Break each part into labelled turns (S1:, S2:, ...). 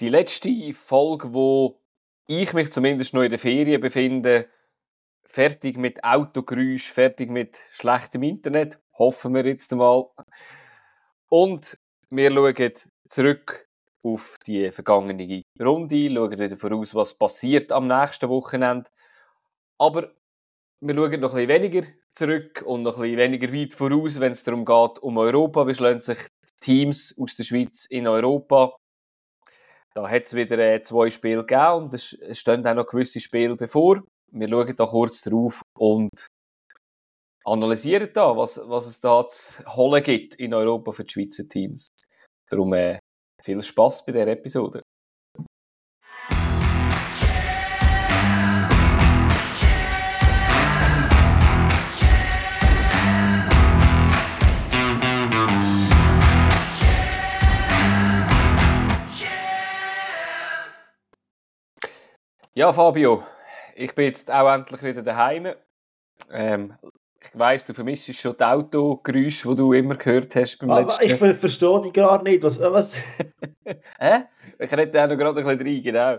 S1: die letzte Folge, wo ich mich zumindest noch in der Ferien befinde, fertig mit Autogeräusch, fertig mit schlechtem Internet, hoffen wir jetzt einmal. Und wir schauen zurück auf die vergangene Runde, schauen wieder voraus, was passiert am nächsten Wochenende. Aber wir schauen noch ein weniger zurück und noch ein weniger weit voraus, wenn es darum geht, um Europa. Wie schlagen sich Teams aus der Schweiz in Europa? Da hat es wieder äh, zwei Spiele gegeben und es stehen auch noch gewisse Spiele bevor. Wir schauen da kurz drauf und analysieren da, was, was es da zu holen gibt in Europa für die Schweizer Teams. Darum äh, viel Spaß bei dieser Episode. Ja, Fabio, ich bin jetzt auch endlich wieder daheim. Ähm, ich weiss, du vermisst schon die Autogeräusche, die du immer gehört hast beim
S2: Aber
S1: letzten.
S2: ich ver verstehe dich gar nicht. Was, was?
S1: Hä? Ich rede auch noch gerade ein bisschen rein, genau.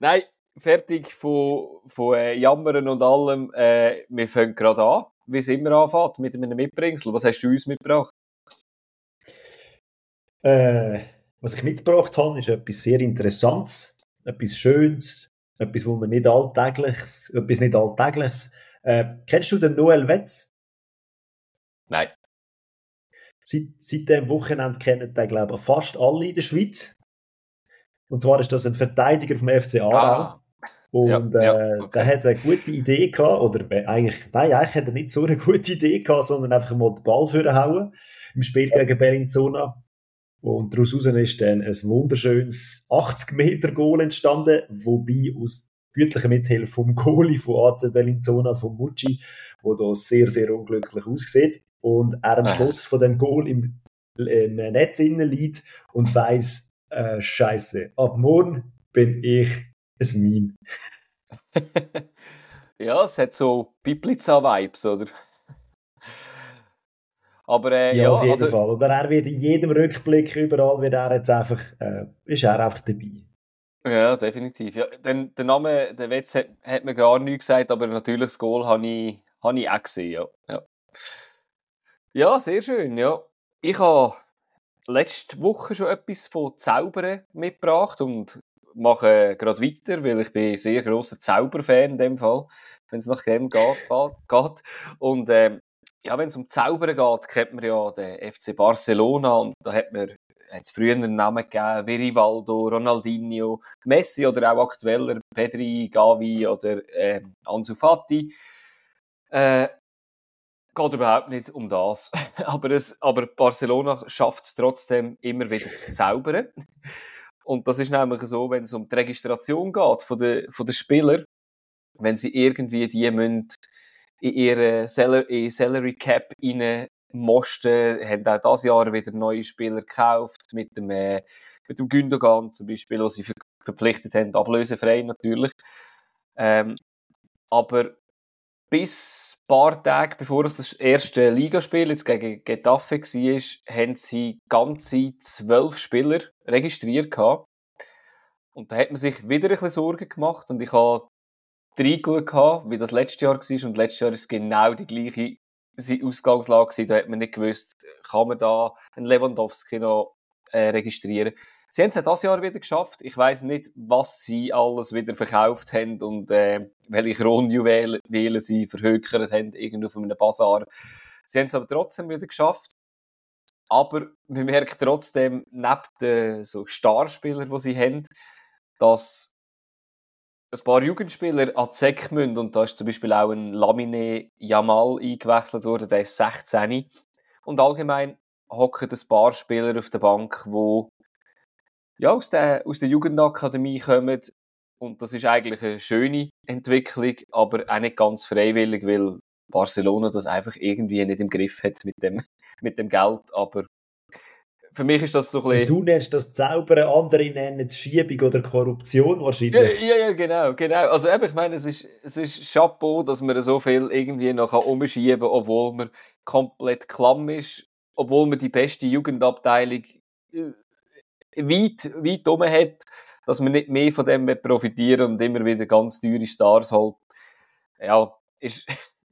S1: Nein, fertig von, von äh, Jammern und allem. Äh, wir fangen gerade an, wie es immer anfängt, mit einem Mitbringsel. Was hast du uns mitgebracht?
S2: Äh, was ich mitgebracht habe, ist etwas sehr Interessantes, etwas Schönes, etwas, wo man nicht alltägliches, etwas nicht alltägliches. Äh, kennst du den Noel Wetz?
S1: Nein.
S2: Seit, seit dem Wochenende kennen den, glaube ich, fast alle in der Schweiz. Und zwar ist das ein Verteidiger vom FC Aarau.
S1: Ah,
S2: Und
S1: Ja,
S2: äh,
S1: ja, okay.
S2: der hat eine gute Idee gehabt, oder eigentlich, nein, eigentlich hat er nicht so eine gute Idee gehabt, sondern einfach mal den Ball vorhauen im Spiel gegen Bellinzona. Und daraus ist dann ein wunderschönes 80-Meter-Goal entstanden, wobei aus gütlicher Mithilfe vom Goalie von AC Bellinzona, von Mucci, wo da sehr, sehr unglücklich aussieht. Und er am. Schluss von dem Goal im, im Netz innen liegt und weiss, äh, Scheiße, ab morgen bin ich ein Meme.
S1: ja, es hat so Pipliza-Vibes, oder? Aber äh,
S2: Ja,
S1: ja,
S2: auf jeden
S1: also,
S2: Fall. Oder er wird in jedem Rückblick überall wird er jetzt einfach, äh, ist er einfach dabei.
S1: Ja, definitiv. Ja, den, der Name, der Wetz hat, hat mir gar nichts gesagt, aber natürlich das Goal habe ich, habe ich auch gesehen. Ja. Ja. ja, sehr schön. Ja. Ich habe letzte Woche schon etwas von Zaubern mitgebracht und mache gerade weiter, weil ich bin sehr grosser Zauberfan in dem Fall, wenn es nach dem geht. geht. Und ähm, ja, wenn es um Zaubern geht, kennt man ja den FC Barcelona und da hat man es früher einen Namen gegeben, wie Rivaldo, Ronaldinho, Messi oder auch aktueller Pedri, Gavi oder äh, Ansu Fati. Äh, geht überhaupt nicht um das. aber, es, aber Barcelona schafft es trotzdem immer wieder zu zaubern. Und das ist nämlich so, wenn es um die Registration geht von den, von den Spielern, wenn sie irgendwie die müssen in ihre in Salary Cap rein Mosten haben auch dieses Jahr wieder neue Spieler gekauft, mit dem, äh, mit dem Gündogan zum Beispiel, was sie ver verpflichtet haben, ablösefrei natürlich. Ähm, aber bis ein paar Tage bevor es das erste Ligaspiel jetzt gegen Getafe war, haben sie ganze zwölf Spieler registriert gehabt. Und da hat man sich wieder ein bisschen Sorgen gemacht und ich habe reingeschaut, wie das letztes Jahr war und letztes Jahr ist es genau die gleiche Ausgangslage. Da hat man nicht gewusst, kann man da einen Lewandowski noch äh, registrieren. Sie haben es auch dieses Jahr wieder geschafft. Ich weiß nicht, was sie alles wieder verkauft haben und äh, welche Kronjuwelen sie verhökert haben, irgendwo auf einem Bazar. Sie haben es aber trotzdem wieder geschafft. Aber man merkt trotzdem, neben den so Starspielern, die sie haben, dass ein paar Jugendspieler an müssen. Und da ist zum Beispiel auch ein Lamine Jamal eingewechselt worden, der ist 16. Und allgemein hocken ein paar Spieler auf der Bank, die ja, aus, der, aus der Jugendakademie kommen. Und das ist eigentlich eine schöne Entwicklung, aber auch nicht ganz freiwillig, weil Barcelona das einfach irgendwie nicht im Griff hat mit dem, mit dem Geld. Aber für mich ist das so ein
S2: bisschen... Du nennst das Zaubern, andere nennen es Schiebung oder Korruption wahrscheinlich.
S1: Ja, ja, ja, genau, genau. Also eben, ich meine, es ist, es ist Chapeau, dass man so viel irgendwie noch umschieben kann, obwohl man komplett klamm ist, obwohl man die beste Jugendabteilung weit, weit oben hat. dass man nicht mehr von dem profitieren und immer wieder ganz teure Stars holt. Ja, ist,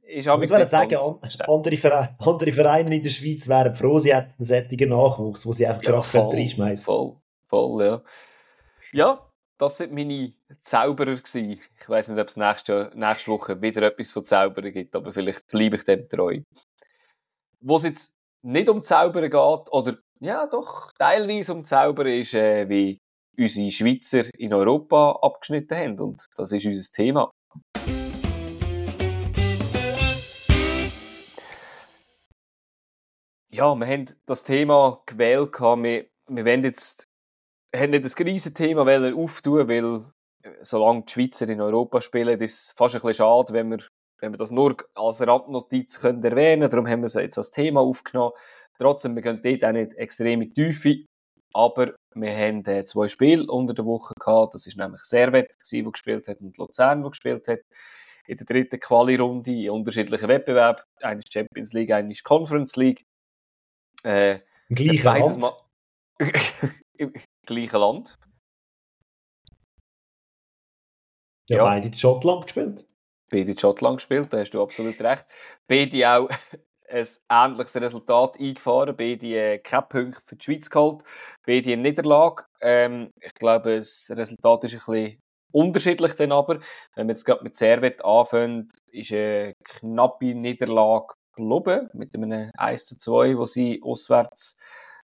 S1: ist
S2: Ich würde sagen, andere Vereine, andere Vereine in der Schweiz wären froh, sie hätten einen sättigen Nachwuchs, wo sie einfach ja, gerade reinschmeißen
S1: Voll, voll, ja. Ja, das sind meine Zauberer gewesen. Ich weiß nicht, ob es nächste, nächste Woche wieder etwas von Zauberern gibt, aber vielleicht bleibe ich dem treu. Wo es jetzt nicht um Zaubern geht, oder ja, doch teilweise um Zaubern, ist, äh, wie unsere Schweizer in Europa abgeschnitten haben. Und das ist unser Thema. Ja, wir haben das Thema gewählt. Wir, wir wollen jetzt haben nicht ein riesiges Thema auftun, weil äh, solange die Schweizer in Europa spielen, ist es fast ein bisschen schade, wenn wir, wenn wir das nur als Randnotiz können erwähnen können. Darum haben wir es jetzt als Thema aufgenommen. Trotzdem, wir gehen dort auch nicht extrem in die Tiefe, aber wir haben äh, zwei Spiele unter der Woche gehabt. Das ist nämlich Servet, der gespielt hat, und Luzern, der gespielt hat. In der dritten Quali-Runde in unterschiedlichen Wettbewerben. Eine ist Champions League, eine ist Conference League.
S2: Äh, Im gleichen Land? Mal
S1: Im gleichen Land.
S2: Ja, ja. beide in Schottland gespielt.
S1: Beide in Schottland gespielt, da hast du absolut recht. Beide auch ein ähnliches Resultat eingefahren. Beide äh, keine Punkte für die Schweiz geholt. Beide in Niederlage. Ähm, ich glaube, das Resultat ist ein bisschen unterschiedlich dann aber. Wenn wir jetzt gerade mit Servet anfangen, ist eine knappe Niederlage geblieben, mit einem 1 zu 2, wo sie auswärts,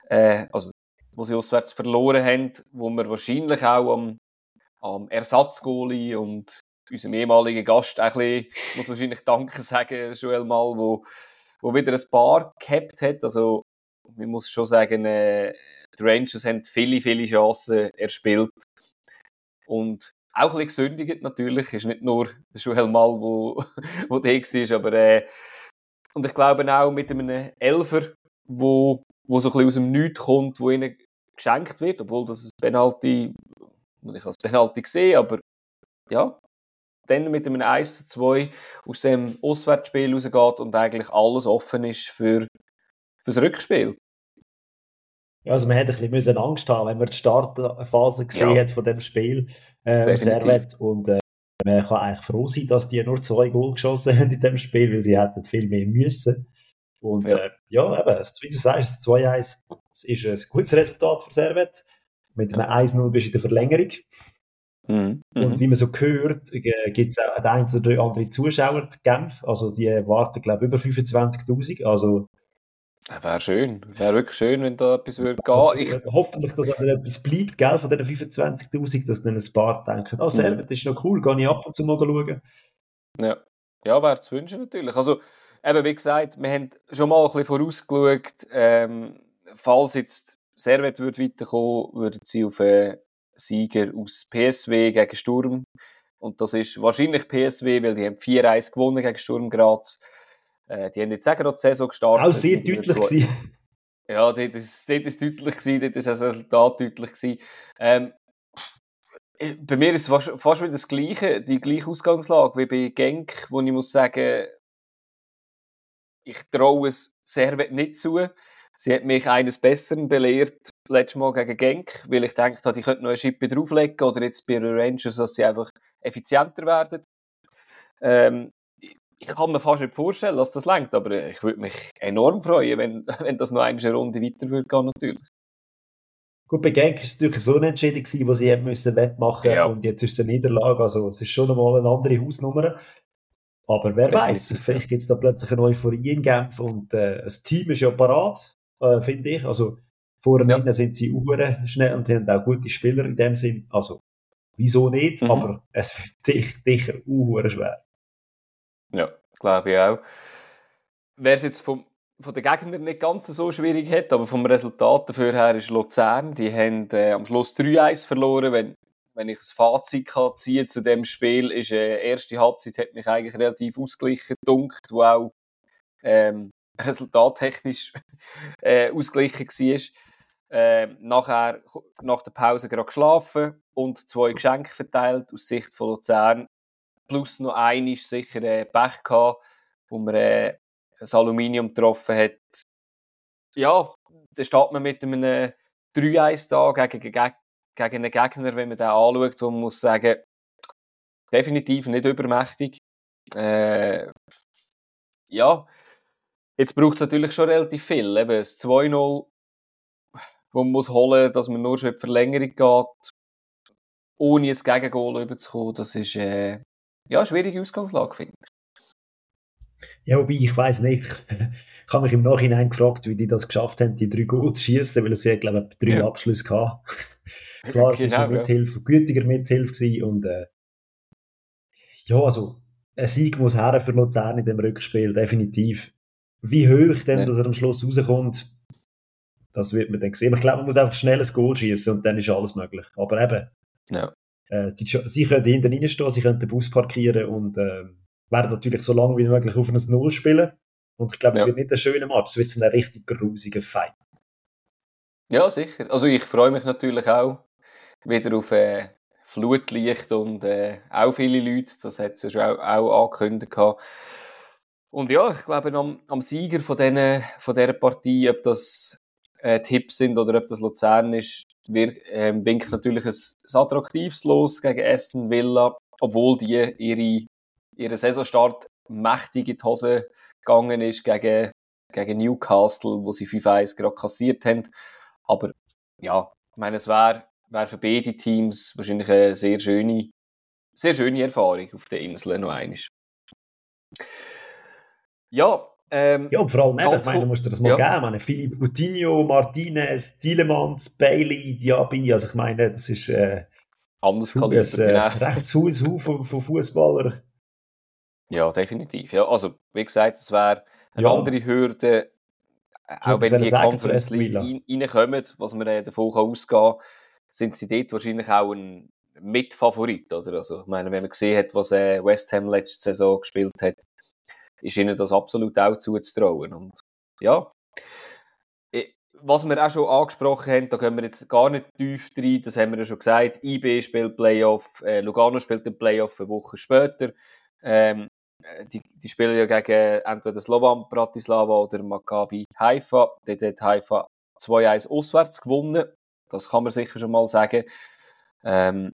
S1: äh, also wo sie auswärts verloren haben, wo wir wahrscheinlich auch am, am Ersatzgoalie und unserem ehemaligen Gast ein bisschen, muss wahrscheinlich Danke sagen, Joel Mal, wo, wo wieder ein paar gehabt hat. Also, man muss schon sagen, äh, die Rangers haben viele, viele Chancen erspielt. Und auch ein bisschen gesündigt natürlich. Ist nicht nur der Joel Mal, wo, wo der war, aber äh, und ich glaube auch mit einem Elfer, wo, wo so ein bisschen aus dem Nichts kommt, wo ihnen geschenkt wird, obwohl das ein Penalty, ich als Penalty gesehen, aber ja, dann mit einem 1 zu 2 aus dem Auswärtsspiel rausgeht und eigentlich alles offen ist für, für das Rückspiel.
S2: Ja, also man hätte ein bisschen Angst haben, wenn man die Startphase gesehen ja. hat von dem Spiel äh, Servet und äh, man kann eigentlich froh sein, dass die nur zwei Goal geschossen haben in dem Spiel, weil sie hätten viel mehr müssen. Und ja, äh, ja eben, wie du sagst, 2-1 ist ein gutes Resultat für Servet. Mit einem 1-0 bist du in der Verlängerung. Mhm. Und mhm. wie man so hört, äh, gibt es auch ein oder andere Zuschauer zu Genf. Also die warten, glaube ich, über 25.000. Also
S1: Wäre schön. Wäre wirklich schön, wenn da etwas würde gehen.
S2: Ich hoffentlich, dass etwas bleibt, gell, von diesen 25.000, dass dann ein paar denken, oh, Servet, das ist noch cool, gehe ich ab und zu mal schauen.
S1: Ja, ja wäre zu wünschen natürlich. Also, eben, wie gesagt, wir haben schon mal ein bisschen vorausgeschaut, ähm, falls jetzt Servet würde weiterkommen, würden sie auf einen Sieger aus PSW gegen Sturm. Und das ist wahrscheinlich PSW, weil die haben 4-1 gewonnen gegen Sturm Graz. Äh, die haben jetzt auch gerade die Saison gestartet.
S2: Auch sehr deutlich gewesen.
S1: Ja, dort ist, dort ist deutlich gewesen, dort ist das Resultat deutlich gewesen. Ähm, bei mir ist es fast, wieder das Gleiche, die gleiche Ausgangslage wie bei Genk, wo ich muss sagen, ich traue es sehr nicht zu. Sie hat mich eines Besseren belehrt, letztes Mal gegen Genk, weil ich gedacht habe, ich könnte noch eine Schippe drauflegen oder jetzt bei Rangers, dass sie einfach effizienter werden. Ähm, ich kann mir fast nicht vorstellen, dass das längt, aber ich würde mich enorm freuen, wenn, wenn das noch eine Runde weiter würde gehen, natürlich.
S2: Gut, bei Genk war es natürlich so unentschieden, gewesen, wo sie haben müssen wettmachen ja. und jetzt ist es eine Niederlage, also es ist schon einmal eine andere Hausnummer. Aber wer weiß, vielleicht gibt es da plötzlich eine Euphorie in Genf und äh, das Team ist ja parat, äh, finde ich. Also vorne ja. sind sie uhren schnell und haben auch gute Spieler in dem Sinn. Also wieso nicht, mhm. aber es wird sicher uhren schwer.
S1: Ja, glaube ich auch. Wer es jetzt vom, von den Gegnern nicht ganz so schwierig hat, aber vom Resultat dafür her ist Luzern. Die haben äh, am Schluss 3-1 verloren. Wenn, wenn ich ein Fazit kann ziehen zu dem Spiel, ist äh, erste Halbzeit hat mich eigentlich relativ ausgeglichen gedunkt, wo auch ähm, resultattechnisch äh, ausgeglichen war. Äh, nachher, nach der Pause gerade geschlafen und zwei Geschenke verteilt aus Sicht von Luzern plus noch ein ist sicher äh, Pech gehabt, wo man äh, das Aluminium getroffen hat. Ja, dann steht man mit einem 3-1 da gegen, gegen, gegen einen Gegner, wenn man den anschaut, wo man muss sagen, definitiv nicht übermächtig. Äh, ja, jetzt braucht es natürlich schon relativ viel. Eben das 2-0, wo man muss holen, dass man nur schon in die Verlängerung geht, ohne ein Gegengol überzukommen, das ist äh, ja, schwierige Ausgangslage, finde ich.
S2: Ja, wobei, ich weiß nicht. Ich habe mich im Nachhinein gefragt, wie die das geschafft haben, die drei Goal zu schießen, weil ja, glaube ich, drei ja. Abschlüsse hatte. Klar, es genau, war Mithilfe, ja. gütiger Mithilfe und äh, ja, also ein Sieg muss her für Luzern in dem Rückspiel, definitiv. Wie hoch denn, ja. dass er am Schluss rauskommt, das wird man dann sehen. Aber ich glaube, man muss einfach schnell ein Goal schießen und dann ist alles möglich. Aber eben,
S1: ja.
S2: Äh, die, sie können hinten reinstehen, sie können den Bus parkieren und äh, werden natürlich so lange wie möglich auf ein Null spielen. Und ich glaube, es ja. wird nicht ein schöner Match, es wird ein richtig grusiger Fight.
S1: Ja, sicher. Also ich freue mich natürlich auch wieder auf äh, Flutlicht und äh, auch viele Leute. Das hat es ja schon auch, auch angekündigt. Und ja, ich glaube, am, am Sieger von, denen, von dieser Partie, ob das äh, Tipps sind oder ob das Luzern ist, winkt natürlich ein, ein attraktives Los gegen Aston Villa, obwohl die ihre, ihren Saisonstart mächtig in die Hose gegangen ist gegen, gegen Newcastle, wo sie 5-1 gerade kassiert haben. Aber ja, ich meine, es wäre wär für beide Teams wahrscheinlich eine sehr schöne, sehr schöne Erfahrung auf der Insel noch einmal. Ja, ähm,
S2: ja, und vor allem, eben, ich meine, du musst dir das mal ja. geben. meine, Philipp Coutinho, Martinez, Tielemans, Bailey, Diaby, also ich meine, das ist äh,
S1: Anders Kaliber,
S2: äh, rechtes Haus von, von Fußballern.
S1: Ja, definitiv. Ja, also, wie gesagt, es wäre eine ja. andere Hürde, auch wenn die Conference League reinkommen, was man äh, davon ausgehen kann, sind sie dort wahrscheinlich auch ein Mitfavorit, oder? Also, ich meine, wenn man gesehen hat, was äh, West Ham letzte Saison gespielt hat, ist ihnen das absolut auch zuzutrauen. Und ja, was wir auch schon angesprochen haben, da gehen wir jetzt gar nicht tief rein, das haben wir ja schon gesagt, IB spielt Playoff, äh, Lugano spielt den Playoff eine Woche später. Ähm, die, die spielen ja gegen entweder Slovan Bratislava oder Maccabi Haifa. Dort hat Haifa 2-1 auswärts gewonnen. Das kann man sicher schon mal sagen. Ähm,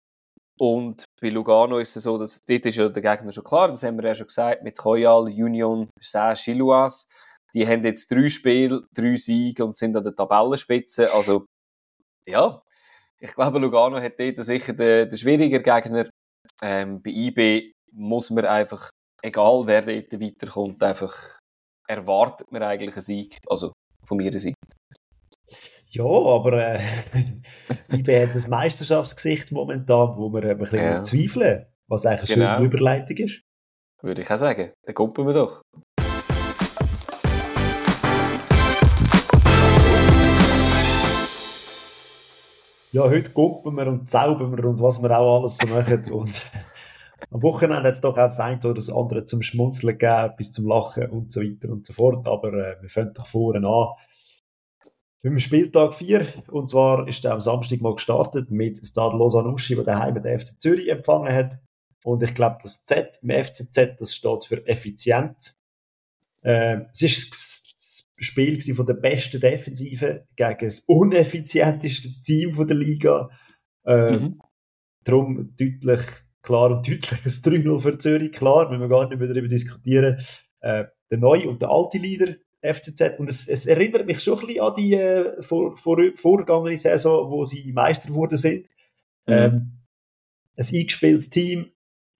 S1: und bei Lugano ist es so, dass dort ist ja der Gegner schon klar, das haben wir ja schon gesagt, mit Koyal, Union, Saint-Gilloise. Die haben jetzt drei Spiele, drei Siege und sind an der Tabellenspitze. Also, ja, ich glaube, Lugano hat dort sicher den, den schwieriger Gegner. Ähm, bei IB muss man einfach, egal wer dort weiterkommt, einfach erwartet man eigentlich einen Sieg. Also, von meiner Seite.
S2: Ja, aber äh, IB hat das Meisterschaftsgesicht momentan, wo man ein bisschen ja. zweifeln was eigentlich eine genau. schöne Überleitung ist.
S1: Würde ich auch sagen. Dann gucken wir doch.
S2: Ja, heute gucken wir und zaubern wir und was wir auch alles so machen. und am Wochenende hat es doch auch das eine oder das andere zum Schmunzeln gegeben, bis zum Lachen und so weiter und so fort. Aber äh, wir fangen doch vorne an mit dem Spieltag 4. Und zwar ist er am Samstag mal gestartet mit Stade Lausanne der daheim den FC Zürich empfangen hat. Und ich glaube, das Z im FCZ, das steht für effizient. Äh, es ist das Spiel von der besten Defensive gegen das uneffizienteste Team von der Liga. Äh, mhm. Darum deutlich, klar und deutlich ein 3-0 für Zürich. Klar, müssen wir gar nicht mehr darüber diskutieren. Äh, der neue und der alte Leader FCZ. Und es, es, erinnert mich schon ein bisschen an die äh, vor, vor, vorgegangene Saison, wo sie Meister geworden sind. Mhm. Ähm, ein eingespieltes Team,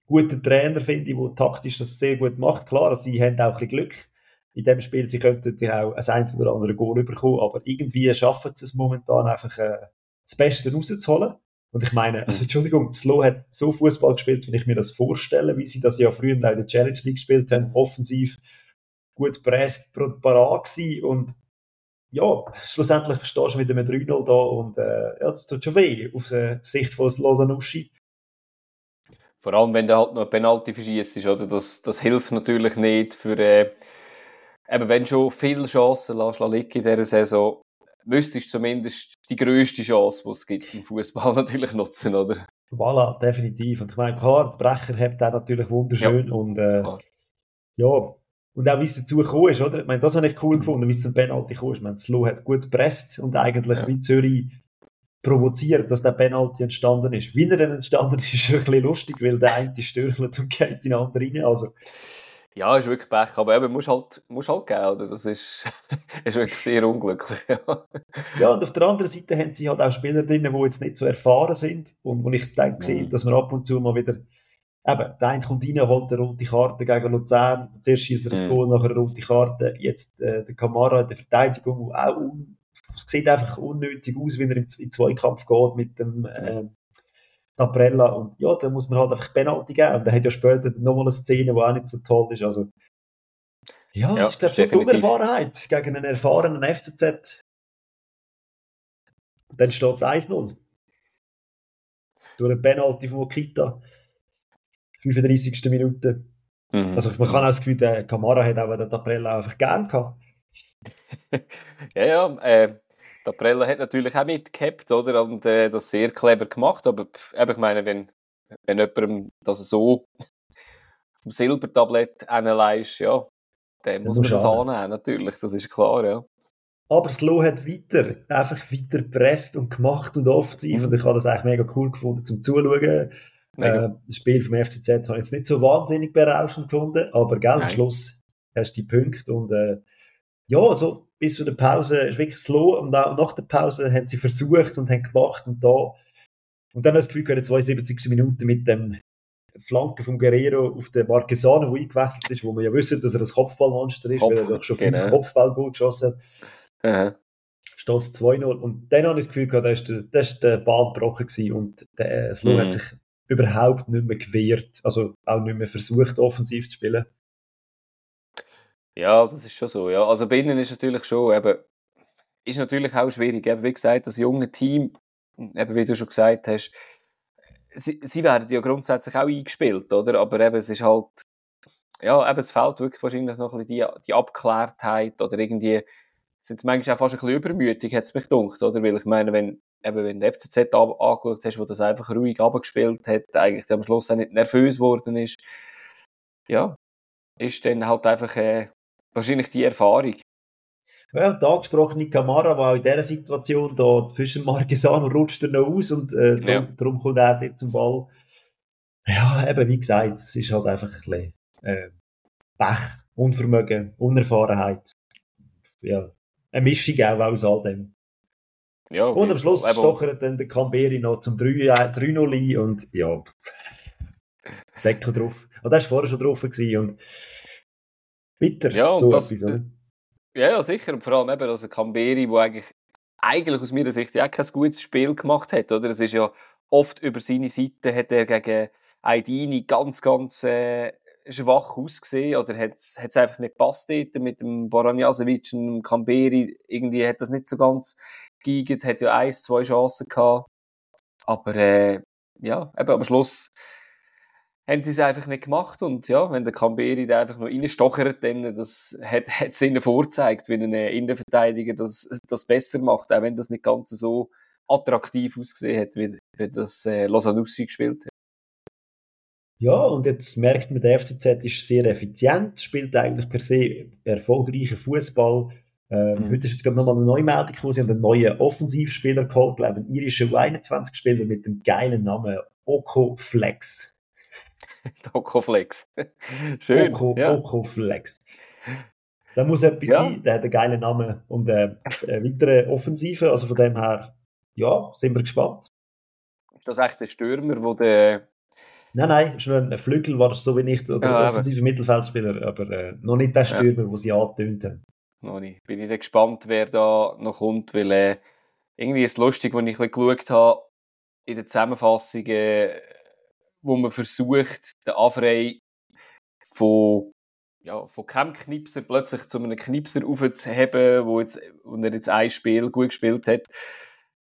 S2: guter Trainer, finde ich, der taktisch das sehr gut macht. Klar, also sie haben auch ein bisschen Glück in dem Spiel. Sie könnten ja auch ein ein oder andere Goal bekommen, aber irgendwie schaffen sie es momentan einfach, äh, das Beste rauszuholen. Und ich meine, also Entschuldigung, Slow hat so Fußball gespielt, wie ich mir das vorstelle, wie sie das ja früher in der Challenge League gespielt haben, offensiv, gut presst, parat gewesen und ja, schlussendlich stehst du mit einem 3-0 da und äh, ja, das tut schon weh auf der Sicht von Lausanne-Uschi.
S1: Vor allem, wenn du halt noch eine Penalty verschießt, oder? Das, das hilft natürlich nicht für, äh, eben wenn schon viele Chancen lässt liegen in dieser Saison, müsstest du zumindest die grösste Chance, die es gibt im Fußball natürlich nutzen, oder?
S2: Voilà, definitiv. Und ich meine, klar, der Brecher hat auch natürlich wunderschön ja, und äh, ja, und auch wie es dazu gekommen ist, oder? Ich meine, das habe ich cool mhm. gefunden, wie es zum Penalty gekommen ist. Ich meine, Slow hat gut gepresst und eigentlich ja. wie Zürich provoziert, dass der Penalty entstanden ist. Wie er dann entstanden ist, ist ein bisschen lustig, weil der eine stürchelt und geht in den anderen rein. Also,
S1: ja, ist wirklich Pech, aber eben, musst halt, musst halt gehen, oder? Das ist, ist wirklich sehr unglücklich.
S2: ja, und auf der anderen Seite haben sie halt auch Spieler drin, die jetzt nicht so erfahren sind und wo ich denke, mhm. dass man ab und zu mal wieder eben, der eine kommt rein, holt eine rote Karte gegen Luzern, zuerst schießt er das mhm. Goal, nachher eine rote Karte, jetzt äh, der Kamara in der Verteidigung, auch un, sieht einfach unnötig aus, wenn er im, im Zweikampf geht mit dem äh, Taprella und ja, da muss man halt einfach Penalty geben und er hat ja später nochmal eine Szene, die auch nicht so toll ist, also ja, das ja, ist glaube ich schon Unerfahrenheit gegen einen erfahrenen FCZ. Und dann steht es 1-0. Durch einen Penalty von Okita. 35. Minute. Mhm. Also man kann auch das Gefühl, der Kamara hat auch den Taprella einfach gern gehabt.
S1: ja, ja, äh, Taprella hat natürlich auch mitgehabt, oder? Und äh, das sehr clever gemacht, aber eben, ich meine, wenn, wenn jemandem das so vom Silbertablett analysiert, ja, dann muss man das annehmen, natürlich, das ist klar, ja.
S2: Aber Slow hat weiter, einfach weiter gepresst und gemacht und offensiv mhm. und ich habe das eigentlich mega cool gefunden zum Zuschauen. Äh, das Spiel vom FCZ habe ich jetzt nicht so wahnsinnig berauschend gefunden, aber gell, am Schluss hast du die Punkte und äh, ja, so bis zu der Pause ist wirklich slow und auch nach der Pause haben sie versucht und haben gemacht und da und dann hast du das Gefühl, in der 72. Minute mit dem Flanke von Guerrero auf den Marquesano, der eingewechselt ist, wo man ja wissen, dass er das Kopfballmonster ist, Kopf, weil er doch schon fünf genau. Kopfball gut geschossen hat. Steht es 2-0 und dann habe ich das Gefühl, da ist der, das ist der Bahn gebrochen und der Slow mhm. hat sich überhaupt nicht mehr gewehrt, also auch nicht mehr versucht, offensiv zu spielen.
S1: Ja, das ist schon so. Ja. Also bei ist natürlich schon, eben, ist natürlich auch schwierig. Eben, wie gesagt, das junge Team, eben, wie du schon gesagt hast, sie, sie werden ja grundsätzlich auch eingespielt, oder? Aber eben, es ist halt, ja, eben, es fehlt wirklich wahrscheinlich noch ein bisschen die, die Abgeklärtheit oder irgendwie, sind es manchmal auch fast ein bisschen übermütig, hat es mich gedacht, oder? Weil ich meine, wenn, eben, wenn du FCZ angeschaut hast, wo das einfach ruhig abgespielt hat, eigentlich am Schluss auch nicht nervös geworden ist, ja, ist dann halt einfach äh, wahrscheinlich die Erfahrung.
S2: Ja, und der angesprochene Kamara war in dieser Situation da zwischen Marquesano rutscht er noch aus und äh, darum, ja. darum kommt er dort zum Ball. Ja, eben, wie gesagt, es ist halt einfach ein bisschen äh, Pech, Unvermögen, Unerfahrenheit. Ja, eine Mischung auch aus all dem. Ja, und am Schluss stochert dann der Camberi noch zum 3-0 ein und ja, Deckel drauf. Und der war vorher schon drauf gewesen und bitter,
S1: ja, so das, etwas, oder? Ja, ja, sicher. Und vor allem eben also Camberi, der eigentlich, eigentlich aus meiner Sicht ja kein gutes Spiel gemacht hat, oder? Es ist ja oft über seine Seite hat er gegen Aidini ganz, ganz äh, schwach ausgesehen oder hat es einfach nicht passt dort mit dem Boranjasevic und dem Camberi. Irgendwie hat das nicht so ganz geigert, hat ja eins, zwei Chancen gehabt. Aber äh, ja, eben am Schluss haben sie es einfach nicht gemacht. Und ja, wenn der Camberi da einfach noch reinstochert, dann das hat, hat es ihnen vorgezeigt, wie ein Innenverteidiger das, das besser macht, auch wenn das nicht ganz so attraktiv ausgesehen hat, wie, wie das äh, Losanussi gespielt hat.
S2: Ja, und jetzt merkt man, der FCZ ist sehr effizient, spielt eigentlich per se erfolgreichen Fußball. Ähm, mhm. Heute ist jetzt gerade nochmal eine neue Meldung gekommen. Sie haben einen neuen Offensivspieler geholt, glaube ich, einen irischen U21-Spieler mit dem geilen Namen Oko Flex.
S1: Okoflex. Schön.
S2: Oko, ja. Okoflex. Da muss etwas ja. sein, der hat einen geilen Namen und äh, eine weitere Offensive. Also von dem her, ja, sind wir gespannt.
S1: Ist das echt der Stürmer, wo der.
S2: Nein, nein, nur ein Flügel, war so wie nicht, oder ja, offensive Mittelfeldspieler, aber äh, noch nicht der Stürmer, ja. den sie angetönt haben.
S1: Noch nicht. Bin ich dann gespannt, wer da noch kommt, weil äh, irgendwie ist es lustig, wenn ich ein bisschen geschaut habe, in der Zusammenfassung, äh, wo man versucht, den Afrei von, ja, von keinem Knipser plötzlich zu einem Knipser aufzuheben, wo, jetzt, wo er jetzt ein Spiel gut gespielt hat.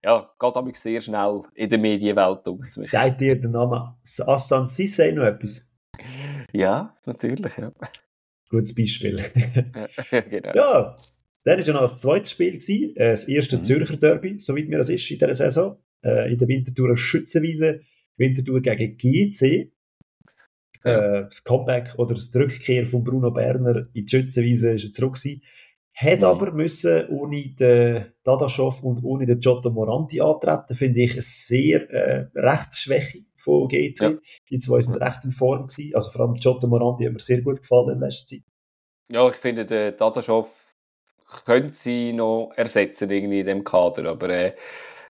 S1: Ja, geht aber sehr schnell in der Medienwelt.
S2: Sagt dir der Name Assan Sissé noch etwas?
S1: Ja, natürlich, ja.
S2: Gutes Beispiel. ja, genau. Ja, dann war ja noch das zweite Spiel, gewesen, äh, das erste mhm. Zürcher Derby, soweit mir das ist in dieser Saison, äh, in der Winterthur Schützenwiese. Winterthur gegen GC. Ja. Äh, das Comeback oder das Rückkehr von Bruno Berner in die Schützenwiese ist er zurück gewesen. Hat mhm. aber müssen ohne den Dadaschow und ohne den Giotto Moranti antreten, finde ich eine sehr äh, Rechtsschwäche von GC. Ja. Die zwei sind recht in Form gewesen. Also vor allem Giotto Moranti hat mir sehr gut gefallen in letzter Zeit.
S1: Ja, ich finde, der Dadaschow könnte sie noch ersetzen irgendwie in dem Kader, aber äh,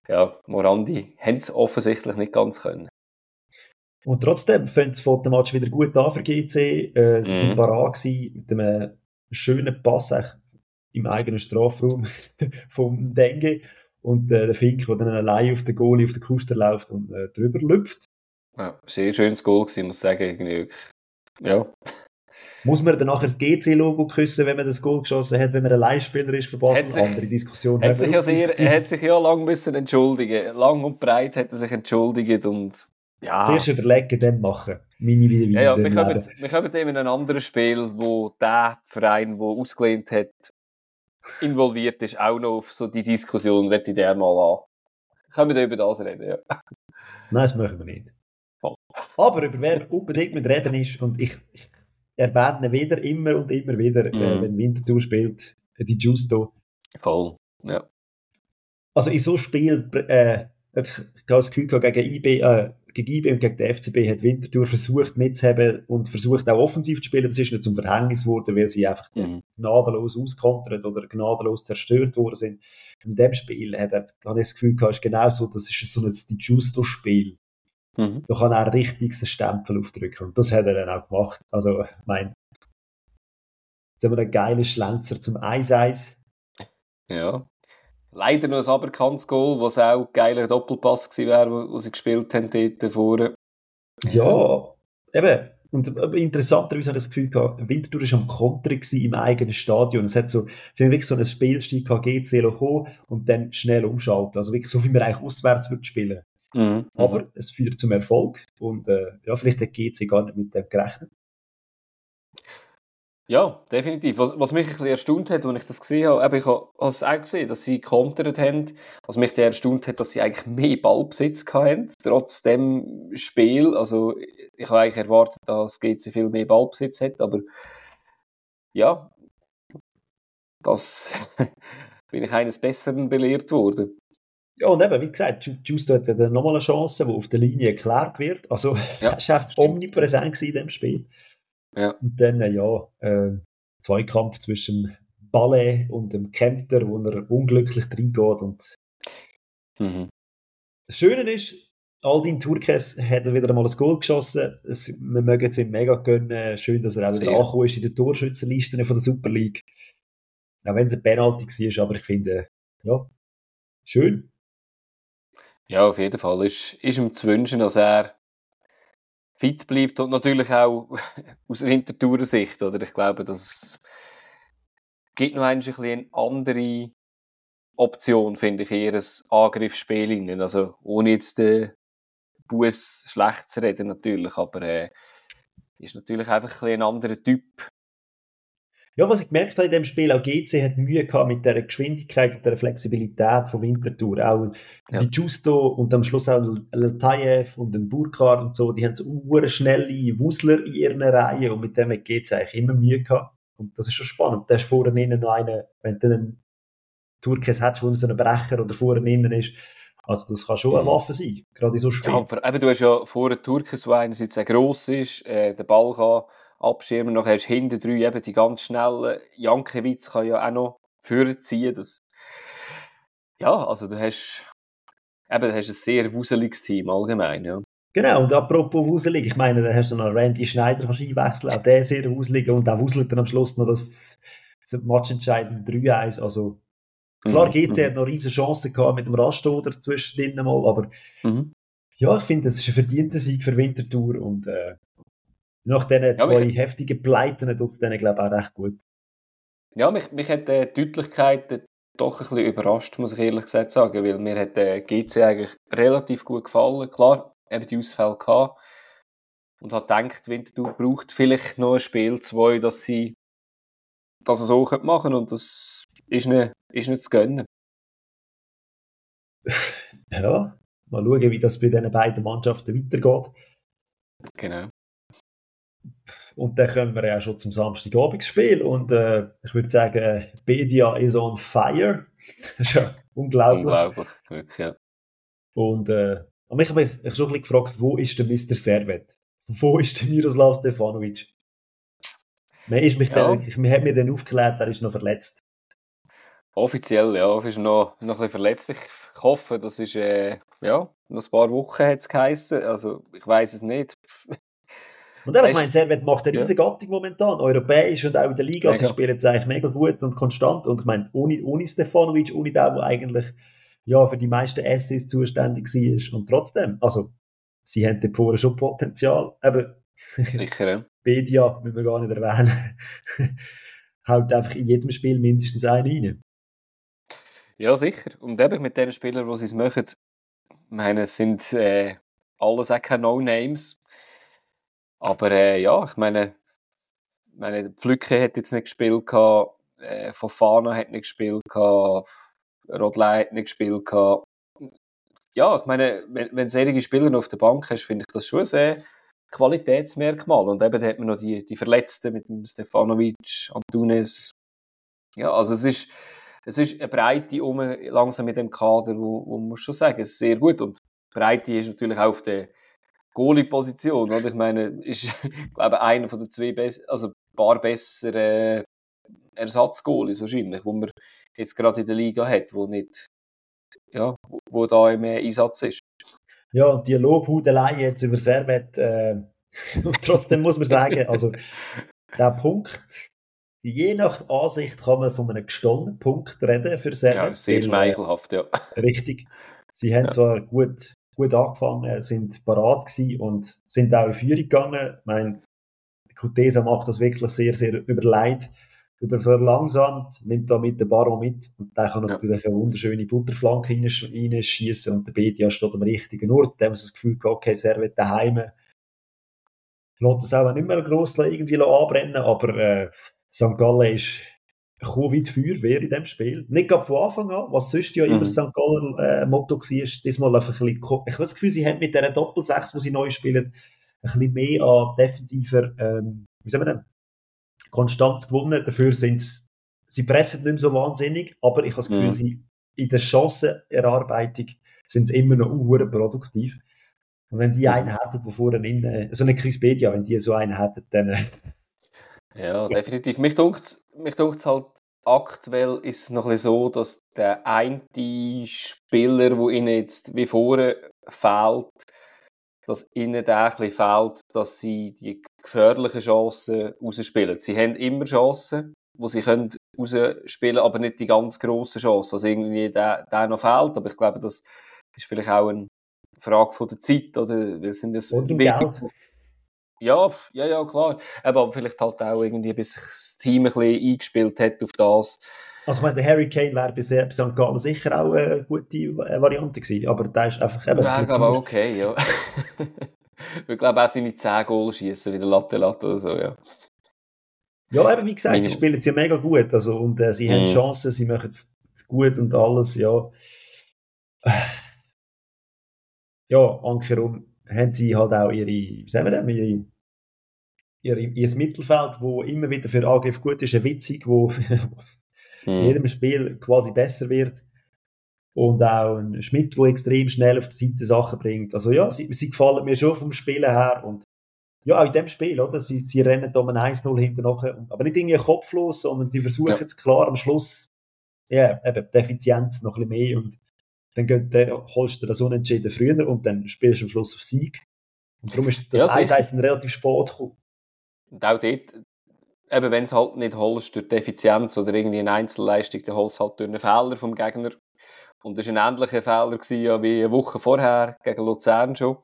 S1: ja, Morandi haben es offensichtlich nicht ganz können.
S2: Und trotzdem fängt das Fotomatch wieder gut an für GC. Äh, sie mhm. sind parat mit einem schönen Pass im eigenen Strafraum vom Dengue. Und äh, der Fink, der dann allein auf den Goalie auf den Kuster läuft und äh, drüber lüpft.
S1: Ja, sehr schönes Goal gewesen, muss ich sagen. Irgendwie. Ja.
S2: Muss man dann nachher das GC-Logo küssen, wenn man das Goal geschossen hat, wenn man ein Leihspieler ist Basel? Sich, Andere Diskussion.
S1: Hat sich ja sehr, er hat sich ja lang müssen entschuldigen. Lang und breit hat er sich entschuldigt und ja.
S2: Zuerst überlegen, dann machen. Meine Wiederweise.
S1: Ja, ja, wir, kommen, wir kommen eben in ein anderes Spiel, wo der Verein, der ausgelehnt hat, involviert ist, auch noch auf so die Diskussion, wenn ich der mal an. Können wir über das reden, ja.
S2: Nein, das machen wir nicht. Oh. Aber über wer unbedingt mit reden ist, und ich, ich erwähne wieder, immer und immer wieder, äh, mhm. äh, wenn Winterthur spielt, äh, die Justo.
S1: Voll, ja.
S2: Also in so Spiel, äh, ich habe das Gefühl gegen IB, äh, gegen IB und gegen den FCB hat Winterthur versucht mitzuhaben und versucht auch offensiv zu spielen. Das ist nicht zum Verhängnis geworden, weil sie einfach mhm. gnadenlos auskontert oder gnadenlos zerstört worden sind. In dem Spiel hat er, habe ich das Gefühl gehabt, ist genau so, das ist so ein Justo-Spiel. Mhm. Da kann er richtig einen Stempel aufdrücken. Und das hat er dann auch gemacht. Also, ich meine, jetzt haben wir einen geilen Schlenzer zum 1-1.
S1: Ja. Leider noch ein aberkanntes Goal, was auch ein geiler Doppelpass gewesen wäre, wo sie gespielt haben dort vorne.
S2: Ja, eben. Und interessanterweise habe ich das Gefühl gehabt, Winterthur war am Konter im eigenen Stadion. Es hat so, sie haben wirklich so ein Spielstil gehabt, GC kommen und dann schnell umschalten. Also wirklich so, wie man eigentlich auswärts würde spielen. Mhm. Aber es führt zum Erfolg und äh, ja, vielleicht hat GC gar nicht mit dem gerechnet.
S1: Ja, definitiv. Was, was, mich ein bisschen erstaunt hat, als ich das gesehen habe, ich habe es auch gesehen, dass sie kontert haben. Was mich dann erstaunt hat, dass sie eigentlich mehr Ballbesitz hatten, trotz dem Spiel. Also, ich habe eigentlich erwartet, dass GC viel mehr Ballbesitz hat, aber ja, das bin ich eines Besseren belehrt worden.
S2: Ja, und eben, wie gesagt, Justo hat ja nochmal eine Chance, die auf der Linie erklärt wird. Also, ja, er war omnipräsent in dem Spiel. Ja. Und dann, äh, ja, äh, Zweikampf zwischen Ballet und dem Kempter, wo er unglücklich reingeht. Und mhm. Das Schöne ist, Aldin Turkes hat wieder einmal ein Goal geschossen. Es, wir mögen es ihm mega gönnen. Schön, dass er auch wieder angekommen ist in der Torschützenliste von der Super League. Auch wenn es ein Penalty war, aber ich finde, ja, schön.
S1: Ja, auf jeden Fall ist, ist ihm zu wünschen, dass er fit bleibt und natürlich auch aus Winterthurer Sicht, oder? Ich glaube, das gibt noch ein bisschen eine andere Option, finde ich, eher ein Angriffsspiel. Also, ohne jetzt den Bus schlecht zu reden, natürlich, aber äh, ist natürlich einfach ein, ein anderer Typ
S2: ja, was ich gemerkt habe in dem Spiel, auch GC hat Mühe gehabt mit der Geschwindigkeit und der Flexibilität von Winterthur. Auch ja. die Justo und am Schluss auch Latayev und den Burkhardt und so, die haben so schnelle Wusler in ihren Reihen und mit dem hat GC eigentlich immer Mühe gehabt. Und das ist schon spannend. Da ist vorne innen noch einer, wenn du einen Turkes hast, wo so ein Brecher oder vorne innen ist, also das kann schon eine mhm. Waffe sein, gerade in so Spielen.
S1: Ja, eben, du hast ja vorne Turkes, der einerseits sehr gross ist, äh, den Ball kann abschirmen. Noch hast du hinten drei eben die ganz schnellen. Jankiewicz kann ja auch noch vorziehen. Das ja, also du hast, eben, du hast ein sehr wuseliges Team allgemein. Ja.
S2: Genau, und apropos wuselig, ich meine, da hast du noch Randy Schneider kannst einwechseln, auch der sehr wuselig und auch wuselt dann am Schluss noch das, das matchentscheidende 3-1. Also klar, mhm. GC mhm. hat noch riesige Chancen gehabt mit dem Rastoder zwischendrin mal, aber mhm. ja, ich finde, das ist ein verdienter Sieg für Winterthur und äh, nach diesen ja, zwei heftigen Pleiten tut es denen, glaube ich, auch recht gut.
S1: Ja, mich, mich hat die Deutlichkeit doch ein bisschen überrascht, muss ich ehrlich gesagt sagen, weil mir hat der GC eigentlich relativ gut gefallen. Klar, eben die Ausfälle gehabt. Und hat gedacht, Winterthur braucht vielleicht noch ein Spiel, zwei, dass sie das so machen können. Und das ist nicht, ist nicht zu gönnen.
S2: Ja, mal schauen, wie das bei diesen beiden Mannschaften weitergeht.
S1: Genau.
S2: Und dann kommen wir ja schon zum Samstagabendspiel. Und äh, ich würde sagen, Bedia is on fire. das ist ja unglaublich.
S1: Unglaublich, wirklich, ja.
S2: Und äh, ich habe mich schon ein bisschen gefragt, wo ist der Mr. Servet? Wo ist der Miroslav Stefanovic? Man, ist mich
S1: Ja.
S2: dann, man hat mir dann aufgeklärt, er ist noch verletzt.
S1: Offiziell, ja, ist noch, noch ein bisschen verletzlich. Ich hoffe, das ist, äh, ja, noch ein paar Wochen hat es geheissen. Also, ich weiß es nicht.
S2: Und eben, ich meine, Servet macht eine
S1: Ja.
S2: riesige Gattung momentan, europäisch und auch in der Liga. Sie
S1: Mega.
S2: spielen jetzt eigentlich mega gut und konstant. Und ich meine, ohne, ohne Stefanovic, ohne den, der eigentlich ja, für die meisten Essays zuständig war. Und trotzdem, also, sie haben dort vorne schon Potenzial. Eben,
S1: Sicher, ja.
S2: Bedia, müssen wir gar nicht erwähnen, haut einfach in jedem Spiel mindestens einen rein.
S1: Ja, sicher. Und eben mit den Spielern, die sie es machen, ich meine, es sind äh, alles auch keine No-Names. Aber äh, ja, ich meine, meine, Pflücke hat jetzt nicht gespielt, gehabt, äh, Fofana hat nicht gespielt, gehabt, Rodley hat nicht gespielt. Gehabt. Ja, ich meine, wenn, wenn solche Spieler auf der Bank hast, finde ich das schon sehr Qualitätsmerkmal. Und eben da hat man noch die, die Verletzten mit dem Stefanovic, Antunes. Ja, also es ist, es ist eine Breite um, langsam mit dem Kader, wo, wo man schon sagen, es ist sehr gut. Und Breite ist natürlich auch auf der Goalie-Position. Oder? Ich meine, ist, ich glaube, einer von den zwei besten, also ein paar bessere Ersatzgoalies wahrscheinlich, wo man jetzt gerade in der Liga hat, wo nicht, ja, wo, da im Einsatz ist.
S2: Ja, und die Lobhudelei jetzt über Servet, äh, und trotzdem muss man sagen, also, der Punkt, je nach Ansicht kann man von einem gestonnenen Punkt reden für Servet.
S1: Ja, sehr
S2: äh,
S1: schmeichelhaft, ja.
S2: Richtig. Sie haben
S1: Ja.
S2: zwar gut, gut angefangen, sind parat gewesen und sind auch in Führung gegangen. Ich meine, Kutesa macht das wirklich sehr, sehr überleit, über verlangsamt, nimmt da mit den Baron mit und der kann
S1: Ja.
S2: natürlich eine wunderschöne Butterflanke reinsch- reinschießen und der Bedia steht am richtigen Ort. Da haben sie das Gefühl gehabt, okay, Servet daheim lässt das auch nicht mehr gross irgendwie anbrennen, aber äh, St. Gallen ist gekommen wie die Feuerwehr in diesem Spiel. Nicht gerade von Anfang an, was sonst ja immer
S1: Mhm.
S2: das St. Galler äh, Motto war. Diesmal einfach ein bisschen, ich habe das Gefühl, sie haben mit dieser Doppel-6, die sie neu spielen, ein bisschen mehr an defensiver, ähm, wie sagen wir denn, Konstanz gewonnen. Dafür sind sie, pressen nicht mehr so wahnsinnig, aber ich habe das Gefühl,
S1: Mhm.
S2: sie in der Chancenerarbeitung sind sie immer noch unhure produktiv. Und wenn die
S1: Mhm.
S2: einen hätten, der vorne in, so eine Chris Bedia, wenn die so einen hätten, dann
S1: Ja, definitiv. Mich dunkt mich dunkt's halt aktuell ist es noch ein so, dass der eine Spieler, der ihnen jetzt wie vorne fehlt, dass ihnen der ein bisschen fehlt, dass sie die gefährlichen Chancen rausspielen. Sie haben immer Chancen, wo sie können rausspielen, aber nicht die ganz grossen Chancen. Also irgendwie der, der noch fehlt, aber ich glaube, das ist vielleicht auch eine Frage von der Zeit, oder? Wir sind das
S2: oder im Geld.
S1: Ja, ja, ja, klar. Aber vielleicht halt auch irgendwie, bis sich das Team ein bisschen eingespielt hat auf das.
S2: Also ich meine, der Harry Kane wäre bei St. Gallen sicher auch eine gute Variante gewesen, aber der ist einfach eben...
S1: Wäre, glaube ich, auch okay, ja. ich glaube auch seine 10 Goal schießen, wie der Latte Latte oder so, ja.
S2: Ja, eben wie gesagt, sie
S1: Minimum.
S2: spielen es ja mega gut. Also, und äh, sie haben
S1: Mhm.
S2: Chancen, sie machen es gut und alles, ja. Ja, ankerum haben sie halt auch ihre, wie sagen wir denn, ihre, ihre, ihr Mittelfeld, wo immer wieder für Angriff gut ist, eine Witzig, wo in
S1: Mhm.
S2: jedem Spiel quasi besser wird. Und auch ein Schmidt, der extrem schnell auf die Seite Sachen bringt. Also ja, sie, sie gefallen mir schon vom Spielen her. Und ja, auch in dem Spiel, oder? Sie, sie rennen da um ein 1-0 hinten nachher. Aber nicht irgendwie kopflos, sondern sie versuchen
S1: Ja.
S2: es klar am Schluss, ja, eben die Effizienz noch ein bisschen mehr. Und dann geht, der, holst du das Unentschieden früher und dann spielst du am Schluss auf Sieg. Und darum ist das
S1: Ja, sicher.
S2: 1-1 dann relativ spät gekommen.
S1: Und auch dort, eben wenn es halt nicht holst durch die Effizienz oder irgendwie eine Einzelleistung, dann holst halt durch einen Fehler vom Gegner. Und das war ein ähnlicher Fehler gewesen, ja, wie eine Woche vorher gegen Luzern schon.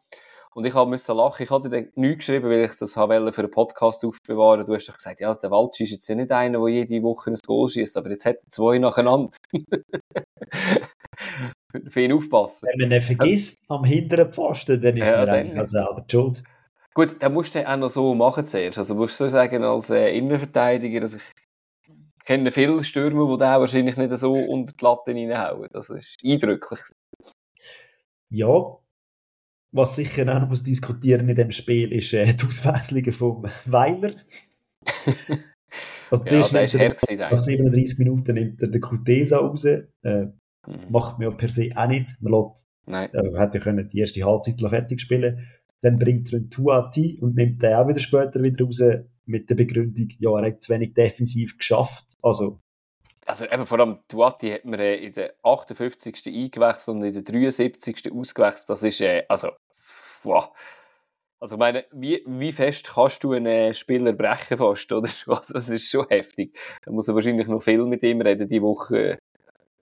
S1: Und ich musste lachen. Ich hatte dann nichts geschrieben, weil ich das wollte für einen Podcast aufbewahren. Du hast doch gesagt, ja, der Waldschi ist jetzt nicht einer, der jede Woche ein Goal schießt, aber jetzt hat er zwei nacheinander. für ihn aufpassen.
S2: Wenn man ihn vergisst am hinteren Pfosten, dann ist
S1: Ja,
S2: man eigentlich selber schuld.
S1: Gut, dann musst du auch noch so machen zuerst. Also musst du so sagen, als äh, Innenverteidiger, also ich kenne viele Stürmer, die da wahrscheinlich nicht so unter die Latte reinhauen. Das ist eindrücklich.
S2: Ja, was sicher auch noch muss diskutieren in dem Spiel ist äh, die Auswechslungen vom Weiler.
S1: Also zuerst ja, nimmt
S2: er, nach 37 Minuten nimmt er den Kutesa raus. Äh, mhm. Macht man ja per se auch nicht. Man lässt, Nein. Äh, hätte ja können die erste Halbzeit fertig spielen Dann bringt er einen Tuati und nimmt den auch wieder später wieder raus mit der Begründung, ja, er hat zu wenig defensiv geschafft. Also,
S1: also eben vor allem Tuati hat man in der 58. eingewechselt und in der 73. ausgewechselt. Das ist, äh, also, wow. Also ich meine, wie, wie fest kannst du einen Spieler brechen fast, oder? Also, das ist schon heftig. Da muss er wahrscheinlich noch viel mit ihm reden, die Woche.